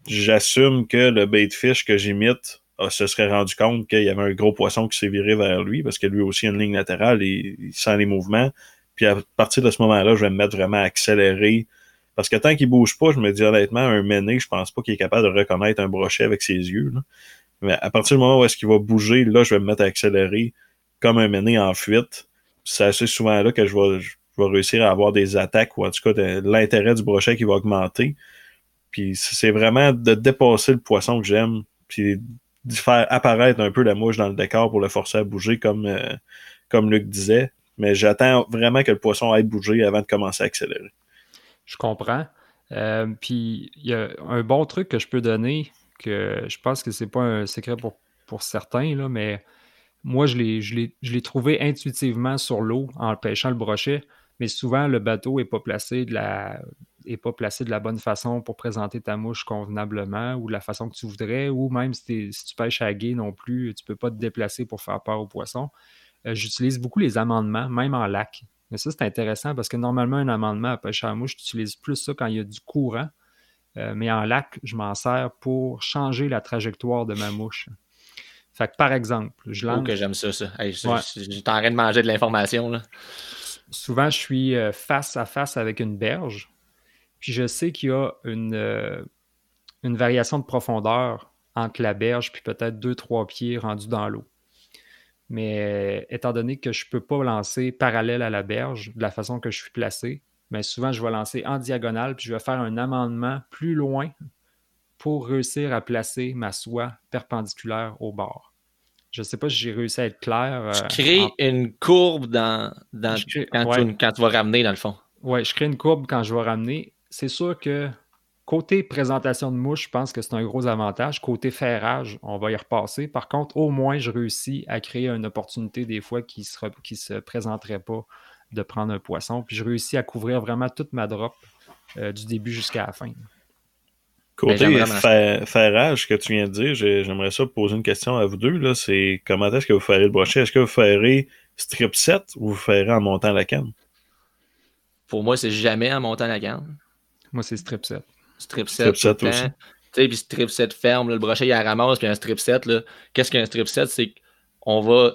j'assume que le bait fish que j'imite se serait rendu compte qu'il y avait un gros poisson qui s'est viré vers lui parce que lui aussi a une ligne latérale et il sent les mouvements. Puis à partir de ce moment-là, je vais me mettre vraiment à accélérer. Parce que tant qu'il bouge pas, je me dis honnêtement, un méné, je pense pas qu'il est capable de reconnaître un brochet avec ses yeux. là. Mais à partir du moment où est-ce qu'il va bouger, là, je vais me mettre à accélérer comme un méné en fuite. C'est assez souvent là que je vais, je vais réussir à avoir des attaques ou en tout cas l'intérêt du brochet qui va augmenter. Puis c'est vraiment de dépasser le poisson que j'aime, puis faire apparaître un peu la mouche dans le décor pour le forcer à bouger, comme, euh, comme Luc disait. Mais j'attends vraiment que le poisson aille bouger avant de commencer à accélérer. Je comprends. Euh, puis il y a un bon truc que je peux donner, que je pense que c'est pas un secret pour, pour certains, là, mais moi, je l'ai trouvé intuitivement sur l'eau en pêchant le brochet, mais souvent le bateau n'est pas placé de la est pas placé de la bonne façon pour présenter ta mouche convenablement ou de la façon que tu voudrais, ou même si, tu pêches à gué non plus, tu peux pas te déplacer pour faire peur aux poissons. Euh, j'utilise beaucoup les amendements, même en lac. Mais ça, c'est intéressant parce que normalement, un amendement à pêche à la mouche, tu utilises plus ça quand il y a du courant. Euh, mais en lac, je m'en sers pour changer la trajectoire de ma mouche. Fait que par exemple, je Oh, lance. que j'aime ça, ça. Hey, je- Ouais. je- J'étais en train de manger de l'information. là. souvent, je suis euh, face à face avec une berge. Puis je sais qu'il y a une, euh, une variation de profondeur entre la berge puis peut-être deux, trois pieds rendus dans l'eau. Mais euh, étant donné que je ne peux pas lancer parallèle à la berge de la façon que je suis placé, mais souvent je vais lancer en diagonale puis je vais faire un amendement plus loin pour réussir à placer ma soie perpendiculaire au bord. Je ne sais pas si j'ai réussi à être clair. Tu euh, crées en- une courbe dans, dans- Je crée- quand, ouais. tu, quand tu vas ramener, dans le fond. Ouais, je crée une courbe quand je vais ramener. C'est sûr que côté présentation de mouche, je pense que c'est un gros avantage. Côté ferrage, on va y repasser. Par contre, au moins, je réussis à créer une opportunité des fois qui ne qui se présenterait pas de prendre un poisson. Puis je réussis à couvrir vraiment toute ma drop euh, du début jusqu'à la fin. Côté Ben, fa- ferrage que tu viens de dire, j'ai- j'aimerais ça poser une question à vous deux. là. C'est comment est-ce que vous ferez le brochet? Est-ce que vous ferez strip set ou vous ferez en montant la canne? pour moi, c'est jamais en montant la canne. Moi, c'est strip set. Strip set. Strip set aussi. Tu sais, puis strip set ferme, là, le brochet, il la ramasse, puis un strip set, là. Qu'est-ce qu'un strip set? C'est qu'on va,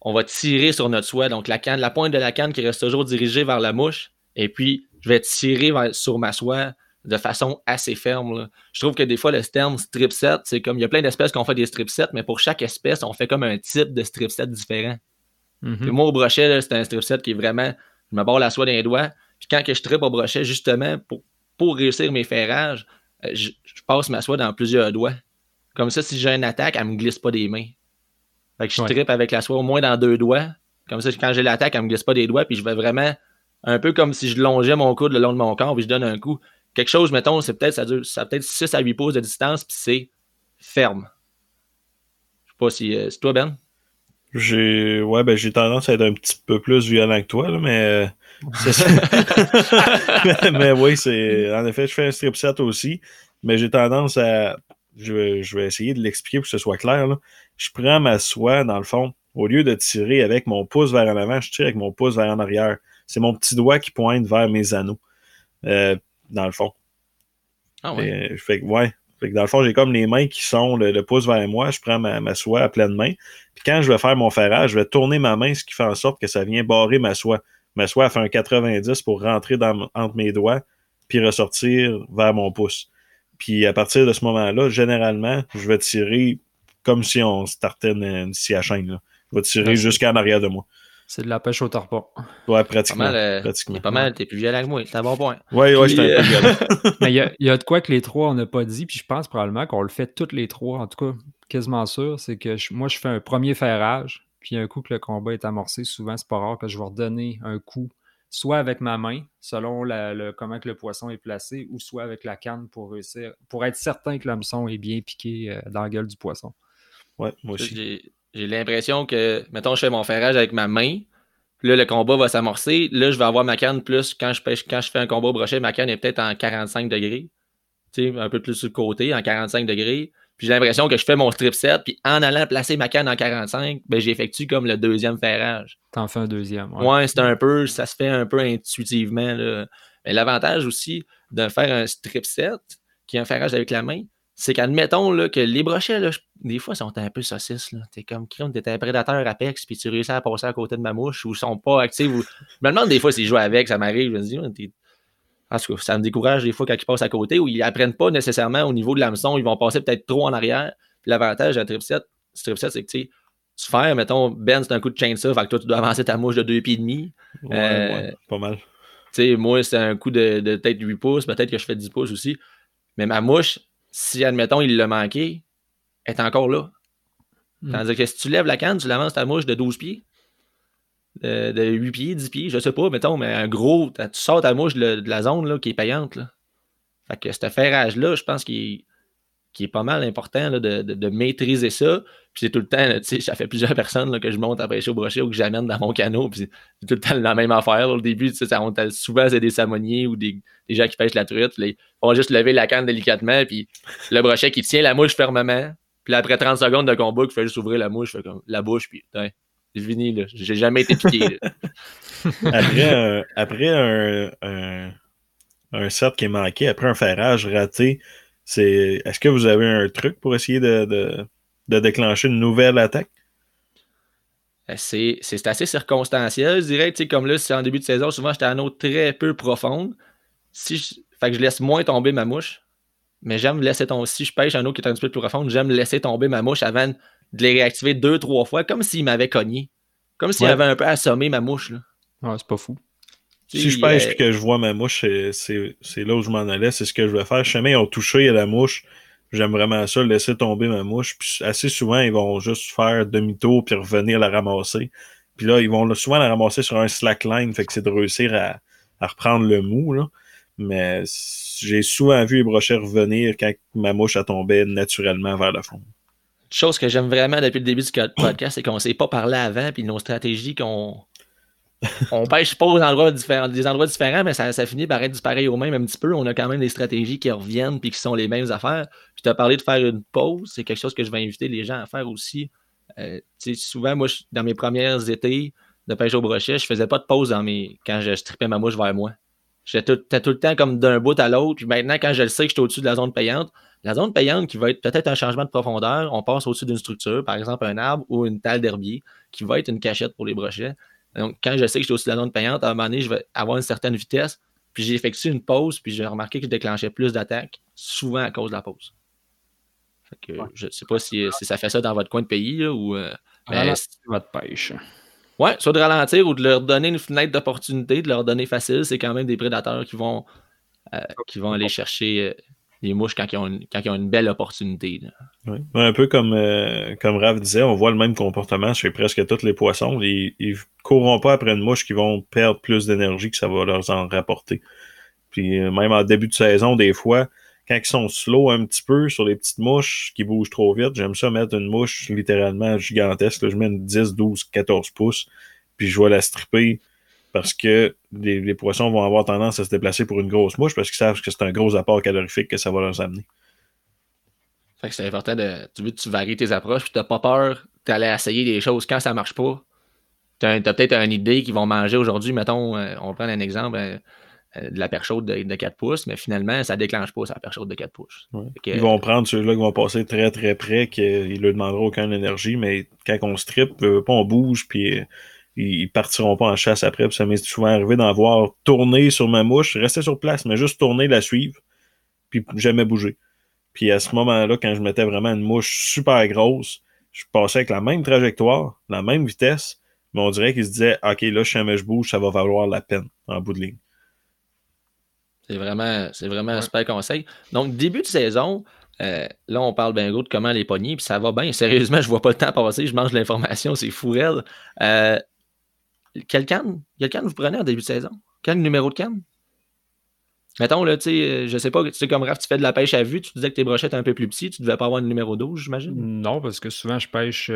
on va tirer sur notre soie. Donc, la canne, la pointe de la canne qui reste toujours dirigée vers la mouche. Et puis, je vais tirer vers- sur ma soie de façon assez ferme. là. Je trouve que des fois, le terme strip set, c'est comme, il y a plein d'espèces qui ont fait des strip sets, mais pour chaque espèce, on fait comme un type de strip set différent. Puis moi, au brochet, c'est un strip set qui est vraiment. Je me barre la soie dans les doigts. Puis quand que je tripe au brochet, justement, pour, pour réussir mes ferrages, euh, je, je passe ma soie dans plusieurs doigts. Comme ça, si j'ai une attaque, elle me glisse pas des mains. Fait que je Ouais. tripe avec la soie au moins dans deux doigts. Comme ça, quand j'ai l'attaque, elle me glisse pas des doigts. Puis je vais vraiment. Un peu comme si je longeais mon coude le long de mon corps, puis je donne un coup. Quelque chose, mettons, c'est peut-être ça dure ça peut-être 6 à 8 pouces de distance, puis c'est ferme. Je sais pas si. euh, c'est toi, Ben? J'ai ouais ben j'ai tendance à être un petit peu plus violent que toi là, mais euh. Mais, mais oui, c'est en effet je fais un strip set aussi, mais j'ai tendance à je vais, je vais essayer de l'expliquer pour que ce soit clair. Là. Je prends ma soie, dans le fond, au lieu de tirer avec mon pouce vers en avant, je tire avec mon pouce vers en arrière. C'est mon petit doigt qui pointe vers mes anneaux. euh, dans le fond. Ah ouais. Et, fait que, ouais. Fait que dans le fond, j'ai comme les mains qui sont le, le pouce vers moi. Je prends ma, ma soie à pleine main. Puis quand je vais faire mon ferrage, je vais tourner ma main, ce qui fait en sorte que ça vient barrer ma soie. Ma soie elle fait un 90 pour rentrer dans, entre mes doigts, puis ressortir vers mon pouce. Puis à partir de ce moment-là, généralement, je vais tirer comme si on startait une, une scie à chaîne. Là. Je vais tirer jusqu'en arrière de moi. C'est de la pêche au tarpon. Ouais, Pas pratiquement. mal, euh, pratiquement. pas mal, t'es plus violent que moi, c'est un bon point. Ouais, ouais, j'étais un peu euh, violent. Mais il y a, il y a de quoi que les trois, on n'a pas dit, puis je pense probablement qu'on le fait toutes les trois, en tout cas, quasiment sûr, c'est que je- moi, je fais un premier ferrage, puis un coup que le combat est amorcé, souvent, c'est pas rare que je vais redonner un coup, soit avec ma main, selon la- le, comment que le poisson est placé, ou soit avec la canne pour réussir, pour être certain que l'hameçon est bien piqué euh, dans la gueule du poisson. Ouais, moi aussi. J'ai j'ai l'impression que, mettons, je fais mon ferrage avec ma main, là, le combat va s'amorcer. Là, je vais avoir ma canne plus, quand je pêche, quand je fais un combat au brochet, ma canne est peut-être en 45 degrés. Tu sais, un peu plus sur le côté, en 45 degrés. Puis j'ai l'impression que je fais mon strip set, puis en allant placer ma canne en 45, ben, j'effectue comme le deuxième ferrage. T'en fais un deuxième. ouais. Ouais, c'est un peu, ça se fait un peu intuitivement. Là. Mais l'avantage aussi de faire un strip set, qui est un ferrage avec la main, c'est qu'admettons là, que les brochets, là, je- des fois, sont un peu saucisses. T'es comme crime, t'es un prédateur Apex, puis tu réussis à passer à côté de ma mouche, ou ils sont pas actifs. Ou... Je me demande des fois s'ils jouent avec, ça m'arrive. Je me dis, en tout cas, ça me décourage des fois quand ils passent à côté, ou ils apprennent pas nécessairement au niveau de l'hameçon, ils vont passer peut-être trop en arrière. L'avantage d'un strip set, strip set, c'est que tu sais, tu fais, mettons, Ben, c'est un coup de chainsaw, fait que toi, tu dois avancer ta mouche de deux pieds et demi. Ouais, Euh, ouais, pas mal. Tu sais, moi, c'est un coup de, de peut-être 8 pouces, peut-être que je fais 10 pouces aussi. Mais ma mouche, si, admettons, il l'a manqué, elle est encore là. Mm. Tandis que si tu lèves la canne, tu l'avances ta mouche de 12 pieds, de, de 8 pieds, 10 pieds, je sais pas, mettons, mais un gros, tu sors ta mouche de, la- zone là, qui est payante. Là. Fait que ce ferrage-là, je pense qu'il est, pas mal important là, de, de- maîtriser ça. Puis c'est tout le temps, tu sais, ça fait plusieurs personnes que je monte à pêcher au brochet ou que j'amène dans mon canot. Puis c'est tout le temps la même affaire. Au début, ça, souvent, c'est des salmoniers ou des, des gens qui pêchent la truite. Ils vont juste lever la canne délicatement. Puis le brochet qui tient la mouche fermement. Puis après 30 secondes de combat, qui fait juste ouvrir la mouche, la bouche. Puis fini. là. J'ai jamais été piqué. après un, après un, un, un set qui est manqué, après un ferrage raté, c'est est-ce que vous avez un truc pour essayer de, de, de déclencher une nouvelle attaque? Euh, C'est c'est assez circonstanciel, je dirais. Tu sais, comme là, c'est en début de saison, souvent, j'étais à une eau très peu profonde. Si je- Fait que je laisse moins tomber ma mouche. Mais j'aime laisser tomber. Si je pêche un eau qui est un petit peu plus profonde, j'aime laisser tomber ma mouche avant de les réactiver deux, trois fois, comme s'il m'avait cogné. Comme s'il Ouais. avait un peu assommé ma mouche. Là. Ouais, c'est pas fou. Si je pêche euh, et que je vois ma mouche, c'est- là où je m'en allais, c'est ce que je vais faire. Jamais ils ont touché à la mouche. J'aime vraiment ça, laisser tomber ma mouche. Puis assez souvent, ils vont juste faire demi-tour puis revenir la ramasser. Puis là, ils vont souvent la ramasser sur un slackline, fait que c'est de réussir à, à reprendre le mou. Là. Mais j'ai souvent vu les brochets revenir quand ma mouche a tombé naturellement vers le fond. Chose que j'aime vraiment depuis le début du podcast, c'est qu'on ne s'est pas parlé avant, puis nos stratégies qu'on. on pêche pas aux endroits différents, des endroits différents, mais ça, ça finit par être du pareil au même un petit peu. On a quand même des stratégies qui reviennent puis qui sont les mêmes affaires. Puis tu as parlé de faire une pause, c'est quelque chose que je vais inviter les gens à faire aussi. Euh, souvent, moi, je- dans mes premières étés de pêche au brochet, je faisais pas de pause dans mes... quand je strippais ma mouche vers moi. J'étais tout, tout, le temps comme d'un bout à l'autre. Puis maintenant, quand je le sais que je suis au-dessus de la zone payante, la zone payante qui va être peut-être un changement de profondeur, on passe au-dessus d'une structure, par exemple un arbre ou une talle d'herbier, qui va être une cachette pour les brochets. Donc, quand je sais que je suis au-dessus de la zone payante, à un moment donné, je vais avoir une certaine vitesse, puis j'ai effectué une pause, puis j'ai remarqué que je déclenchais plus d'attaques, souvent à cause de la pause. que, Je ne sais pas si, ça fait ça dans votre coin de pays, ou... Euh, votre pêche. Ouais, soit de ralentir ou de leur donner une fenêtre d'opportunité, de leur donner facile, c'est quand même des prédateurs qui vont, euh, qui vont aller chercher euh, les mouches quand ils ont une, belle opportunité. Un peu comme, euh, comme Raph disait, on voit le même comportement chez presque tous les poissons. Ils, ils courront pas après une mouche qui vont perdre plus d'énergie que ça va leur en rapporter. Puis même en début de saison, des fois, quand ils sont slow un petit peu sur les petites mouches qui bougent trop vite, j'aime ça mettre une mouche littéralement gigantesque. je mets une 10, 12, 14 pouces, puis je vais la stripper parce que les, poissons vont avoir tendance à se déplacer pour une grosse mouche parce qu'ils savent que c'est un gros apport calorifique que ça va leur amener. Fait que c'est important de. Tu veux, tu varies tes approches, puis t'as pas peur d'aller essayer des choses quand ça marche pas. T'as, as, peut-être une idée qu'ils vont manger aujourd'hui. Mettons, euh, on prend un exemple. Euh, euh, de la perche chaude de, 4 pouces, mais finalement, ça ne déclenche pas sa perche chaude de 4 pouces. ils vont prendre ceux-là qui vont passer très très près, qu'ils ne leur demanderont aucune énergie, mais quand on strip, pas, on bouge, puis ils partiront pas en chasse après. ça m'est souvent arrivé d'en voir tourner sur ma mouche, rester sur place, mais juste tourner, la suivre, puis jamais bouger. Puis à ce moment-là, quand je mettais vraiment une mouche super grosse, je passais avec la même trajectoire, la même vitesse, mais on dirait qu'ils se disaient OK, là, jamais je bouge, ça va valoir la peine en bout de ligne. C'est vraiment, c'est vraiment un super conseil. Donc, début de saison, euh, là, on parle bien gros de comment les pogner, puis ça va bien. Sérieusement, je vois pas le temps passer, je mange l'information, c'est fou euh, quel canne? Quel canne vous prenez en début de saison? Quel numéro de canne? Mettons, là, tu sais, euh, je sais pas, tu sais, comme Raph, tu fais de la pêche à vue, tu disais que tes brochettes un peu plus petits, tu devais pas avoir le numéro 12, j'imagine? Non, parce que souvent, je pêche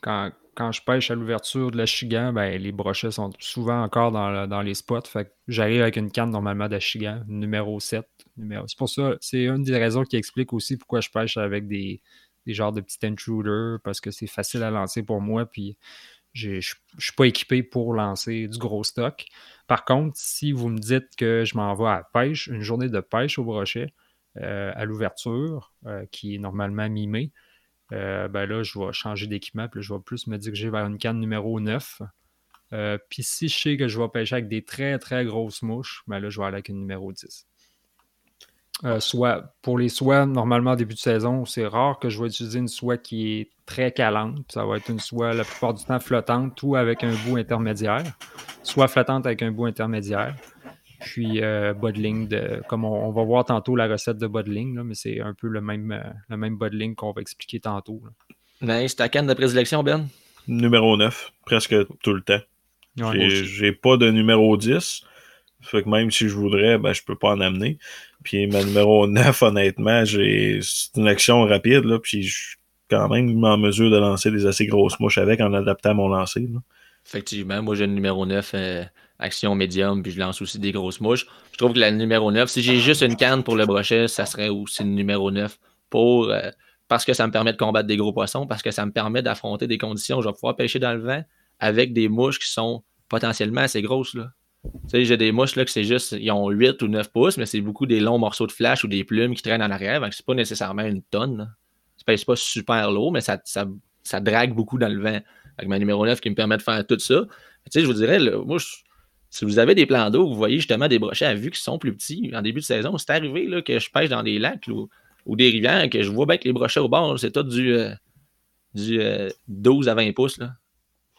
quand, quand je pêche à l'ouverture de l'achigan, ben, les brochets sont souvent encore dans, les spots. Fait j'arrive avec une canne normalement d'achigan, numéro 7. Numéro... C'est pour ça, c'est une des raisons qui explique aussi pourquoi je pêche avec des, des genres de petits intruders, parce que c'est facile à lancer pour moi, puis je ne suis pas équipé pour lancer du gros stock. Par contre, si vous me dites que je m'en vais à pêche, une journée de pêche au brochet, euh, à l'ouverture, euh, qui est normalement mi-mai, euh, ben là, je vais changer d'équipement, puis je vais plus me diriger vers une canne numéro 9. Euh, puis si je sais que je vais pêcher avec des très très grosses mouches, ben là, je vais aller avec une numéro 10. Euh, soit, pour les soies, normalement, début de saison, c'est rare que je vais utiliser une soie qui est très calante. Ça va être une soie la plupart du temps flottante ou avec un bout intermédiaire. Soit flottante avec un bout intermédiaire. Puis euh, de, comme on, va voir tantôt la recette de bodling, mais c'est un peu le même, euh, le même bodling qu'on va expliquer tantôt. Nice. Ta canne de présélection, Ben? Numéro 9, presque tout le temps. j'ai pas de numéro 10. Fait que même si je voudrais, ben, je peux pas en amener. Puis ma numéro 9, honnêtement, c'est une action rapide, là, puis je suis quand même en mesure de lancer des assez grosses mouches avec en adaptant mon lancer. Effectivement, moi j'ai le numéro 9 action médium, puis je lance aussi des grosses mouches. Je trouve que la numéro 9, si j'ai juste une canne pour le brochet, ça serait aussi le numéro 9 pour, euh, parce que ça me permet de combattre des gros poissons, parce que ça me permet d'affronter des conditions. Je vais pouvoir pêcher dans le vent avec des mouches qui sont potentiellement assez grosses. Là. J'ai des mouches là, que c'est juste, ils ont 8 ou 9 pouces, mais c'est beaucoup des longs morceaux de flash ou des plumes qui traînent en arrière. Donc, c'est pas nécessairement une tonne. C'est pas super lourd, mais ça, ça, drague beaucoup dans le vent. Avec ma numéro 9 qui me permet de faire tout ça. Tu sais, je vous dirais, moi, si vous avez des plans d'eau, vous voyez justement des brochets à vue qui sont plus petits en début de saison, c'est arrivé là, que je pêche dans des lacs ou, des rivières, que je vois bien que les brochets au bord, c'est tout du, euh, du 12 euh, à 20 pouces. Là.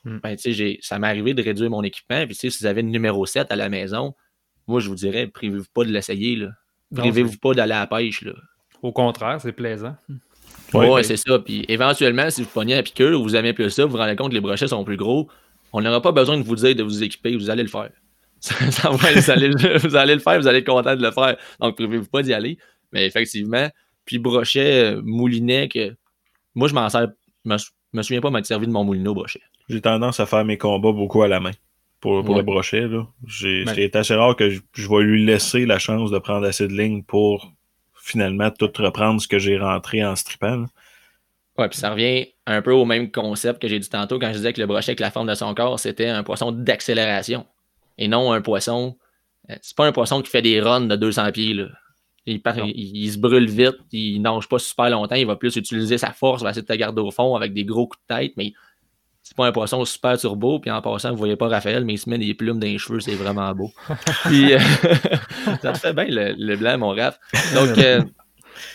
Hmm. Ben, ça m'est arrivé de réduire mon équipement. Puis si vous avez le numéro 7 à la maison, moi je vous dirais, privez-vous pas de l'essayer. Privez-vous pas d'aller à la pêche. Là. Au contraire, c'est plaisant. Oui, c'est ça. Puis éventuellement, si vous pognez à piqûre ou vous aimez plus ça, vous vous rendez compte que les brochets sont plus gros, on n'aura pas besoin de vous dire de vous équiper, vous allez le faire. vous, allez, vous, allez, le faire, vous allez être content de le faire. Donc, privez-vous pas d'y aller. Mais effectivement, puis brochet, euh, moulinet, que moi, je m'en sers. Je me, me souviens pas m'être servi de mon moulineau brochet. J'ai tendance à faire mes combats beaucoup à la main pour, le brochet. C'est assez rare que je, vais lui laisser la chance de prendre assez de lignes pour finalement tout reprendre ce que j'ai rentré en strippant. Ouais, puis ça revient un peu au même concept que j'ai dit tantôt quand je disais que le brochet avec la forme de son corps, c'était un poisson d'accélération et non un poisson euh, c'est pas un poisson qui fait des runs de 200 pieds. Là. Il, il, se brûle vite, il nage pas super longtemps, il va plus utiliser sa force, il va essayer de te garder au fond avec des gros coups de tête, mais c'est pas un poisson super turbo. Puis en passant, vous voyez pas Raphaël, mais il se met des plumes dans les cheveux, c'est vraiment beau. puis euh, ça te fait bien le, blanc, mon Raph. Donc, euh,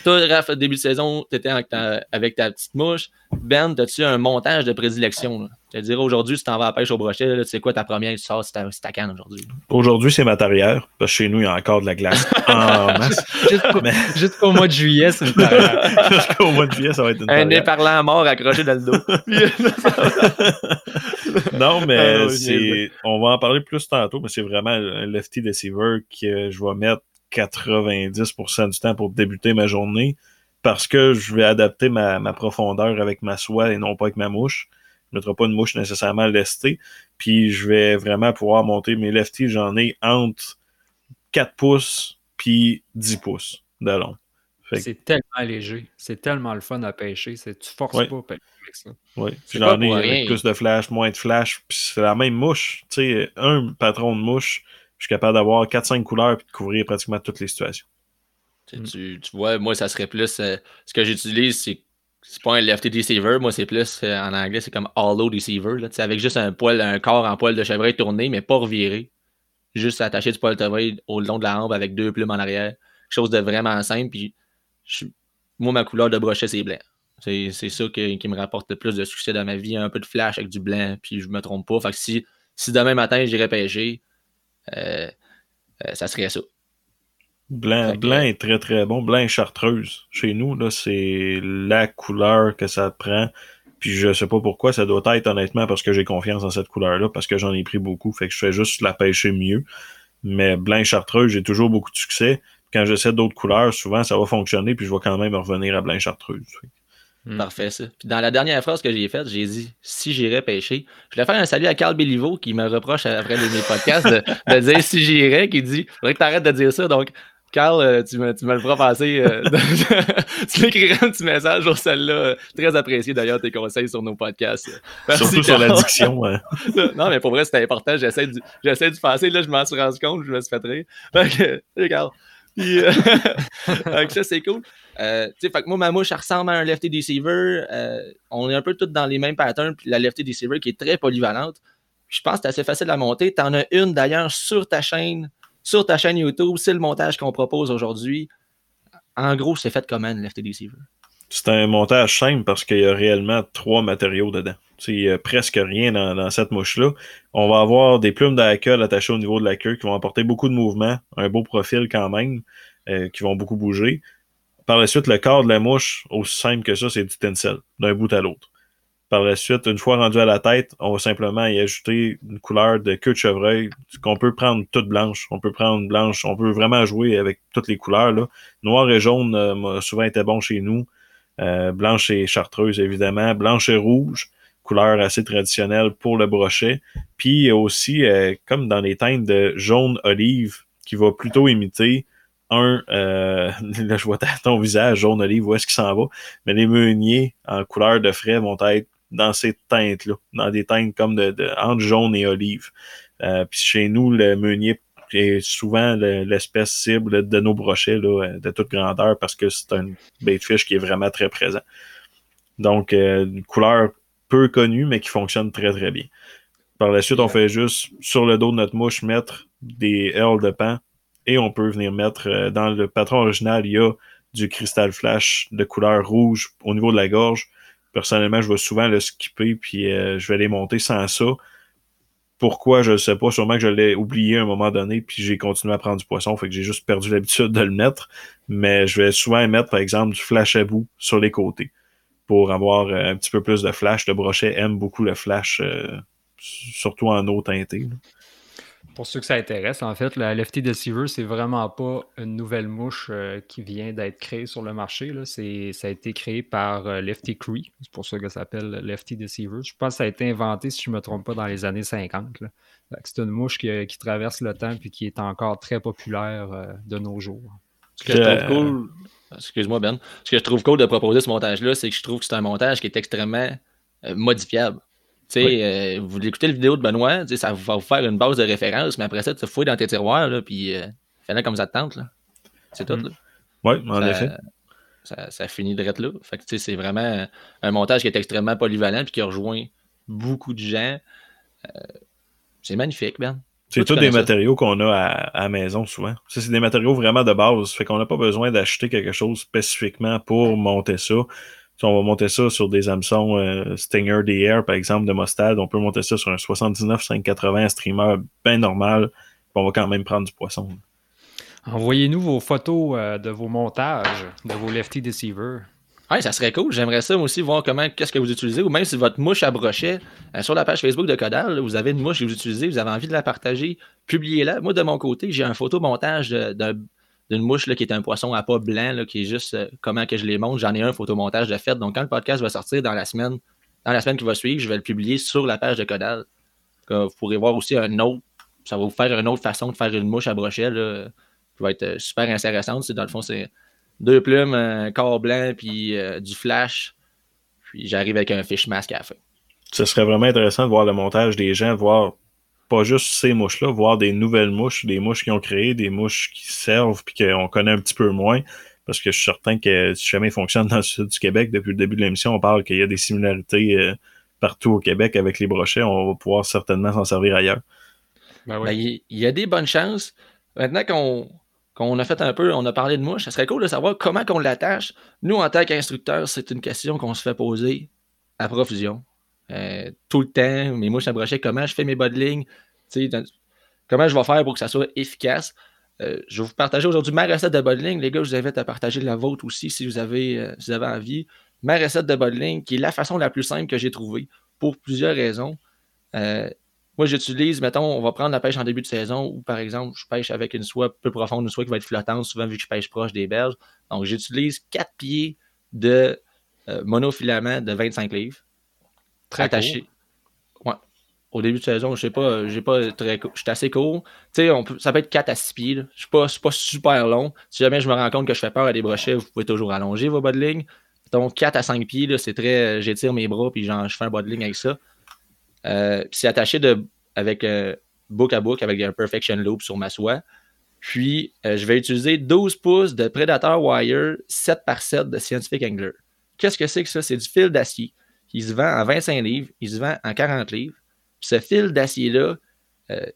toi, Raph, début de saison, tu étais avec ta, petite mouche. Ben, as-tu un montage de prédilection? Je te dirais aujourd'hui, si tu en vas à la pêche au brochet, tu sais quoi ta première tu sors, c'est ta, canne aujourd'hui? Aujourd'hui, c'est ma tarière, parce que chez nous, il y a encore de la glace en masse. Jusqu'au mois de juillet, c'est une tarière. Jusqu'au mois de juillet, ça va être une tarière. Un nez parlant à mort accroché dans le dos. non, mais c'est, on va en parler plus tantôt, mais c'est vraiment un lefty deceiver que je vais mettre 90% du temps pour débuter ma journée parce que je vais adapter ma, profondeur avec ma soie et non pas avec ma mouche. Je ne mettrai pas une mouche nécessairement lestée. Puis je vais vraiment pouvoir monter mes lefties. J'en ai entre 4 pouces puis 10 pouces de long. C'est tellement léger. C'est tellement le fun à pêcher. Tu forces pas à pêcher avec ça. Oui, j'en ai avec plus de flash, moins de flash. Puis c'est la même mouche. Tu sais, un patron de mouche, je suis capable d'avoir 4-5 couleurs et de couvrir pratiquement toutes les situations. Tu, vois, moi, ça serait plus. Euh, ce que j'utilise, c'est c'est pas un lefty deceiver, moi c'est plus euh, en anglais, c'est comme hollow deceiver, là, avec juste un poil, un corps en poil de chevreuil tourné, mais pas reviré. Juste attaché du poil de chevreuil au long de la hampe avec deux plumes en arrière. Quelque chose de vraiment simple. Puis moi, ma couleur de brochet, c'est blanc. C'est ça qui me rapporte le plus de succès dans ma vie. Un peu de flash avec du blanc, puis je me trompe pas. Fait que si, si demain matin j'irais pêcher, euh, euh, ça serait ça. Blanc, blanc est très très bon. Blanc et chartreuse. Chez nous, là, c'est la couleur que ça prend. Puis je sais pas pourquoi, ça doit être honnêtement parce que j'ai confiance dans cette couleur-là, parce que j'en ai pris beaucoup, fait que je fais juste la pêcher mieux. Mais blanc et chartreuse, j'ai toujours beaucoup de succès. Quand j'essaie d'autres couleurs, souvent ça va fonctionner, puis je vais quand même revenir à blanc et chartreuse. Hmm. Parfait, ça. Puis dans la dernière phrase que j'ai faite, j'ai dit si j'irais pêcher. Je voulais faire un salut à Carl Béliveau qui me reproche après mes podcasts de, dire si j'irais, qui dit faudrait que tu arrêtes de dire ça. Donc, Carl, euh, tu me, tu me le feras passer. Euh, tu m'écriras un petit message sur celle-là. Très apprécié d'ailleurs tes conseils sur nos podcasts. Surtout sur l'addiction. non, mais pour vrai, c'était important. J'essaie de, j'essaie de passer. Là, je m'en suis rendu compte. Je me suis fait rire. Fait que, Carl. Puis, euh, ça, c'est cool. Euh, fait que moi, ma mouche, elle ressemble à un lefty deceiver. On est un peu tous dans les mêmes patterns. Puis la lefty deceiver qui est très polyvalente. Je pense que c'est assez facile à monter. Tu en as une d'ailleurs sur ta chaîne, sur ta chaîne YouTube. C'est le montage qu'on propose aujourd'hui. En gros, c'est fait comme un lefty deceiver. C'est un montage simple parce qu'il y a réellement trois matériaux dedans. Il n'y a presque rien dans, cette mouche-là. On va avoir des plumes d'alcool attachées au niveau de la queue qui vont apporter beaucoup de mouvement, un beau profil quand même, euh, qui vont beaucoup bouger. Par la suite, le corps de la mouche, aussi simple que ça, c'est du tencel, d'un bout à l'autre. Par la suite, une fois rendu à la tête, on va simplement y ajouter une couleur de queue de chevreuil qu'on peut prendre toute blanche. On peut prendre blanche, on peut vraiment jouer avec toutes les couleurs. Là. Noir et jaune euh, souvent été bon chez nous. Euh, blanche et chartreuse, évidemment. Blanche et rouge, couleur assez traditionnelle pour le brochet. Puis aussi, euh, comme dans les teintes de jaune olive, qui va plutôt imiter un, euh, là je vois ton visage jaune olive, où est-ce qu'il s'en va, mais les meuniers en couleur de frais vont être dans ces teintes-là, dans des teintes comme de, de entre jaune et olive. Euh, puis chez nous, le meunier est souvent l'espèce cible de nos brochets là, de toute grandeur parce que c'est un baitfish qui est vraiment très présent. Donc, euh, une couleur peu connue, mais qui fonctionne très très bien. Par la suite, on fait juste sur le dos de notre mouche mettre des ailes de pan et on peut venir mettre euh, dans le patron original, il y a du cristal flash de couleur rouge au niveau de la gorge. Personnellement, je vais souvent le skipper puis euh, je vais les monter sans ça. Pourquoi, je ne sais pas. Sûrement que je l'ai oublié à un moment donné, puis j'ai continué à prendre du poisson, fait que j'ai juste perdu l'habitude de le mettre. Mais je vais souvent mettre, par exemple, du flash à bout sur les côtés pour avoir euh, un petit peu plus de flash. Le brochet aime beaucoup le flash, surtout en eau teintée. Pour ceux que ça intéresse, en fait, la Lefty Deceiver, c'est vraiment pas une nouvelle mouche euh, qui vient d'être créée sur le marché. Là. Ça a été créé par euh, Lefty Cree. C'est pour ça que ça s'appelle Lefty Deceiver. Je pense que ça a été inventé, si je ne me trompe pas, dans les années 50. C'est une mouche qui, traverse le temps et qui est encore très populaire euh, de nos jours. Ce que je trouve cool, excuse-moi Ben, ce que je trouve cool de proposer ce montage-là, c'est que je trouve que c'est un montage qui est extrêmement modifiable sais, vous écoutez la vidéo de Benoît, ça va vous faire une base de référence, mais après ça, tu fouilles dans tes tiroirs, là, puis fais-le comme ça te tente. C'est tout. Mm. Oui, en effet. Ça, finit de là. Fait que, c'est vraiment un montage qui est extrêmement polyvalent puis qui rejoint beaucoup de gens. c'est magnifique, Ben. C'est tous des matériaux qu'on a à, la maison souvent. Ça, c'est des matériaux vraiment de base. Fait qu'on n'a pas besoin d'acheter quelque chose spécifiquement pour monter ça. Si on va monter ça sur des hameçons euh, Stinger DR, par exemple, de Mostad, on peut monter ça sur un 79 580 streamer bien normal. On va quand même prendre du poisson. Envoyez-nous vos photos euh, de vos montages, de vos Lefty Deceivers. Oui, ça serait cool. J'aimerais ça aussi voir comment qu'est-ce que vous utilisez, ou même si votre mouche à brochet, euh, sur la page Facebook de Codal, vous avez une mouche que vous utilisez, vous avez envie de la partager, publiez-la. Moi, de mon côté, j'ai un photomontage d'une mouche là, qui est un poisson à pas blanc, qui est juste euh, comment que je les monte. J'en ai un photomontage de fait. Donc, quand le podcast va sortir dans la semaine, dans la semaine qui va suivre, je vais le publier sur la page de Codal. vous pourrez voir aussi un autre. Ça va vous faire une autre façon de faire une mouche à brochet qui va être euh, super intéressante. Dans le fond, c'est deux plumes, un corps blanc, puis euh, du flash. Puis j'arrive avec un fish mask à la fin. Ce serait vraiment intéressant de voir le montage des gens, voir pas juste ces mouches-là, voir des nouvelles mouches, des mouches qui ont créé, des mouches qui servent, puis qu'on connaît un petit peu moins. Parce que je suis certain que si jamais il fonctionne dans le sud du Québec, depuis le début de l'émission, on parle qu'il y a des similarités euh, partout au Québec avec les brochets. On va pouvoir certainement s'en servir ailleurs. Ben ben, il y a des bonnes chances. Maintenant qu'on on a fait un peu, on a parlé de mouche, ça serait cool de savoir comment qu'on l'attache. Nous, en tant qu'instructeurs, c'est une question qu'on se fait poser à profusion. Euh, tout le temps, mes mouches à brochet, comment je fais mes bas comment je vais faire pour que ça soit efficace. Euh, je vais vous partager aujourd'hui ma recette de bas de ligne. Les gars, je vous invite à partager la vôtre aussi si vous avez, euh, vous avez envie. Ma recette de bas de ligne, qui est la façon la plus simple que j'ai trouvée pour plusieurs raisons. Moi, j'utilise, mettons, on va prendre la pêche en début de saison où, par exemple, je pêche avec une soie peu profonde, une soie qui va être flottante, souvent vu que je pêche proche des berges. Donc, j'utilise quatre pieds de monofilament de 25 livres. Très attaché. Ouais. Au début de saison, je sais pas, j'ai pas très Je suis assez court. Tu sais, ça peut être 4 à 6 pieds. Je suis pas, pas super long. Si jamais je me rends compte que je fais peur à des brochets, vous pouvez toujours allonger vos bas. Donc, 4 à 5 pieds, c'est très. J'étire mes bras puis je fais un bas avec ça. Euh, c'est attaché de, avec euh, book à book avec un Perfection Loop sur ma soie. Puis, euh, je vais utiliser 12 pouces de Predator Wire 7 par 7 de Scientific Angler. Qu'est-ce que c'est que ça? C'est du fil d'acier. Il se vend en 25 livres, il se vend en 40 livres. ce fil d'acier-là,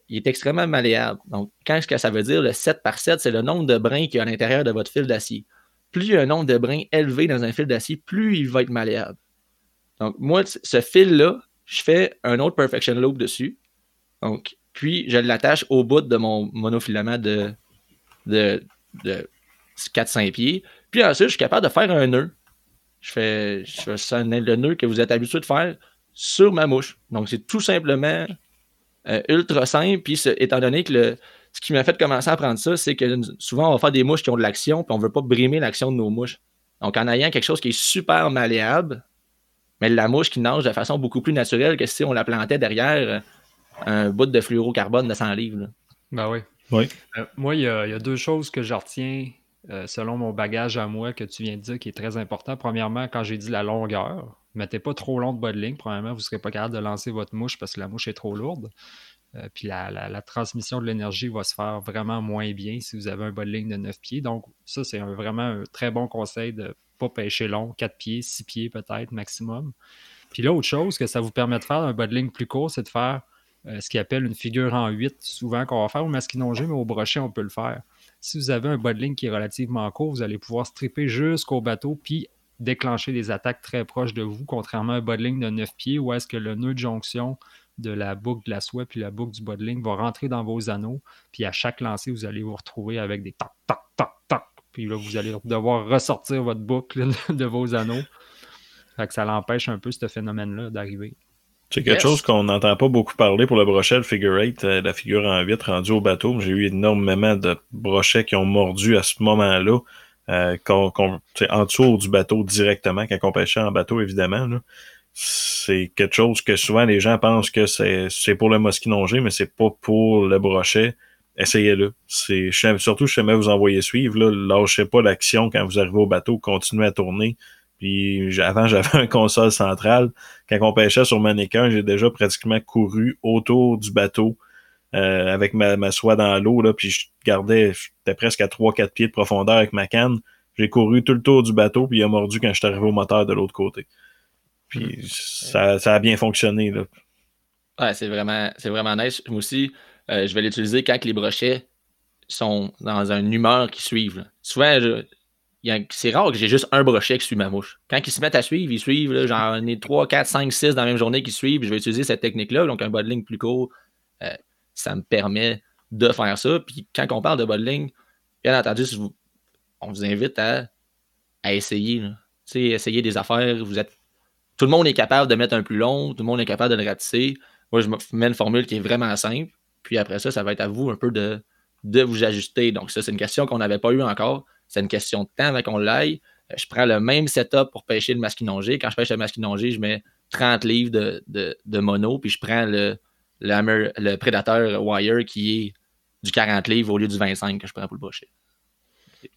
il est extrêmement malléable. Donc, qu'est-ce que ça veut dire, le 7 par 7, c'est le nombre de brins qu'il y a à l'intérieur de votre fil d'acier. Plus il y a un nombre de brins élevé dans un fil d'acier, plus il va être malléable. Donc, moi, ce fil-là, je fais un autre Perfection Loop dessus. Donc, puis je l'attache au bout de mon monofilament de, de, de 4-5 pieds. Puis ensuite, je suis capable de faire un nœud. Je fais, je fais le nœud que vous êtes habitué de faire sur ma mouche. Donc, c'est tout simplement euh, ultra simple. Puis, étant donné que le, ce qui m'a fait commencer à apprendre ça, c'est que souvent, on va faire des mouches qui ont de l'action, puis on ne veut pas brimer l'action de nos mouches. Donc, en ayant quelque chose qui est super malléable, mais la mouche qui nage de façon beaucoup plus naturelle que si on la plantait derrière euh, un bout de fluorocarbone de 100 livres. Ben oui. oui. Euh, moi, il y, a, deux choses que je retiens euh, selon mon bagage à moi que tu viens de dire qui est très important. Premièrement, quand j'ai dit la longueur, mettez pas trop long de bas de ligne. Premièrement, vous ne serez pas capable de lancer votre mouche parce que la mouche est trop lourde. puis la, transmission de l'énergie va se faire vraiment moins bien si vous avez un bas de ligne de 9 pieds. Donc, ça, c'est vraiment un très bon conseil de pas pêcher long, 4 pieds, 6 pieds peut-être maximum. Puis l'autre chose que ça vous permet de faire un bas de ligne plus court, c'est de faire euh, ce qu'ils appelle une figure en 8, souvent qu'on va faire au masquinongé, mais au brochet, on peut le faire. Si vous avez un bas qui est relativement court, vous allez pouvoir stripper jusqu'au bateau, puis déclencher des attaques très proches de vous, contrairement à un bas de ligne de 9 pieds, où est-ce que le nœud de jonction de la boucle de la soie puis la boucle du bas de va rentrer dans vos anneaux, puis à chaque lancer, vous allez vous retrouver avec des tac, tac, tac, tac, puis là, vous allez devoir ressortir votre boucle de vos anneaux. Fait que ça l'empêche un peu ce phénomène-là d'arriver. C'est quelque chose qu'on n'entend pas beaucoup parler pour le brochet, le figure 8, euh, la figure en 8 rendue au bateau. J'ai eu énormément de brochets qui ont mordu à ce moment-là, euh, en dessous du bateau directement, quand on pêchait en bateau, évidemment. C'est quelque chose que souvent les gens pensent que c'est pour le mosquinongé, mais c'est pas pour le brochet essayez-le. C'est surtout, je jamais vous envoyer suivre. Là, lâchez pas l'action quand vous arrivez au bateau, continuez à tourner. Puis avant, j'avais un console central. Quand on pêchait sur mannequin, j'ai déjà pratiquement couru autour du bateau euh, avec ma, ma soie dans l'eau, là, puis je gardais, j'étais presque à 3-4 pieds de profondeur avec ma canne. J'ai couru tout le tour du bateau, puis il a mordu quand je suis arrivé au moteur de l'autre côté. Puis hmm. ça, ça, a bien fonctionné. Là. Ouais, c'est vraiment, c'est vraiment nice. Moi aussi, euh, je vais l'utiliser quand les brochets sont dans une humeur qui suivent. Souvent, c'est rare que j'ai juste un brochet qui suit ma mouche. Quand ils se mettent à suivre, ils suivent, j'en ai 3, 4, 5, 6 dans la même journée qui suivent. Je vais utiliser cette technique-là, donc un bas plus court. Euh, ça me permet de faire ça. Puis quand on parle de bottling, bien entendu, on vous invite à, essayer. Essayer des affaires. Vous êtes, tout le monde est capable de mettre un plus long, tout le monde est capable de le ratisser. Moi, je mets une formule qui est vraiment simple. Puis après ça, ça va être à vous un peu de, de vous ajuster. Donc, ça, c'est une question qu'on n'avait pas eu encore. C'est une question de temps avant qu'on l'aille. Euh, je prends le même setup pour pêcher le masquinongé. Quand je pêche le masquinongé, je mets 30 livres de, de mono, puis je prends le, le, le prédateur wire qui est du 40 livres au lieu du 25 que je prends pour le brochet.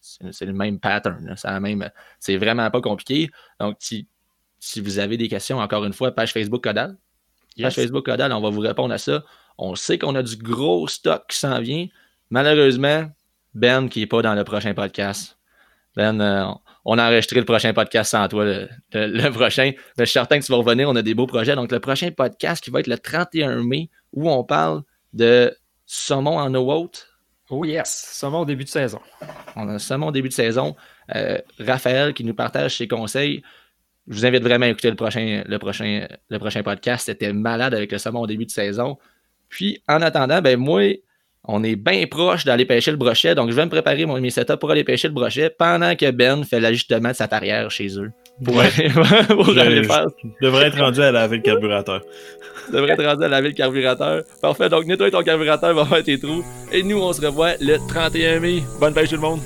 C'est le même pattern. C'est vraiment pas compliqué. Donc, si, vous avez des questions, encore une fois, page Facebook Codal. Page Facebook Codal, on va vous répondre à ça. On sait qu'on a du gros stock qui s'en vient. Malheureusement, Ben qui n'est pas dans le prochain podcast. Ben, euh, on a enregistré le prochain podcast sans toi, le, prochain. Mais je suis certain que tu vas revenir, on a des beaux projets. Donc, le prochain podcast qui va être le 31 mai, où on parle de saumon en eau haute. Oh yes, saumon au début de saison. On a saumon au début de saison. Euh, Raphaël qui nous partage ses conseils. Je vous invite vraiment à écouter le prochain, le prochain, le prochain podcast. C'était malade avec le saumon au début de saison. Puis, en attendant, ben moi, on est bien proche d'aller pêcher le brochet, donc je vais me préparer mon, mes setups pour aller pêcher le brochet pendant que Ben fait l'ajustement de sa tarière chez eux. Pour, aller, je, devrais être rendu à laver le carburateur. devrais être rendu à laver le carburateur. Parfait, donc nettoie ton carburateur, va faire tes trous. Et nous, on se revoit le 31 mai. Bonne pêche tout le monde!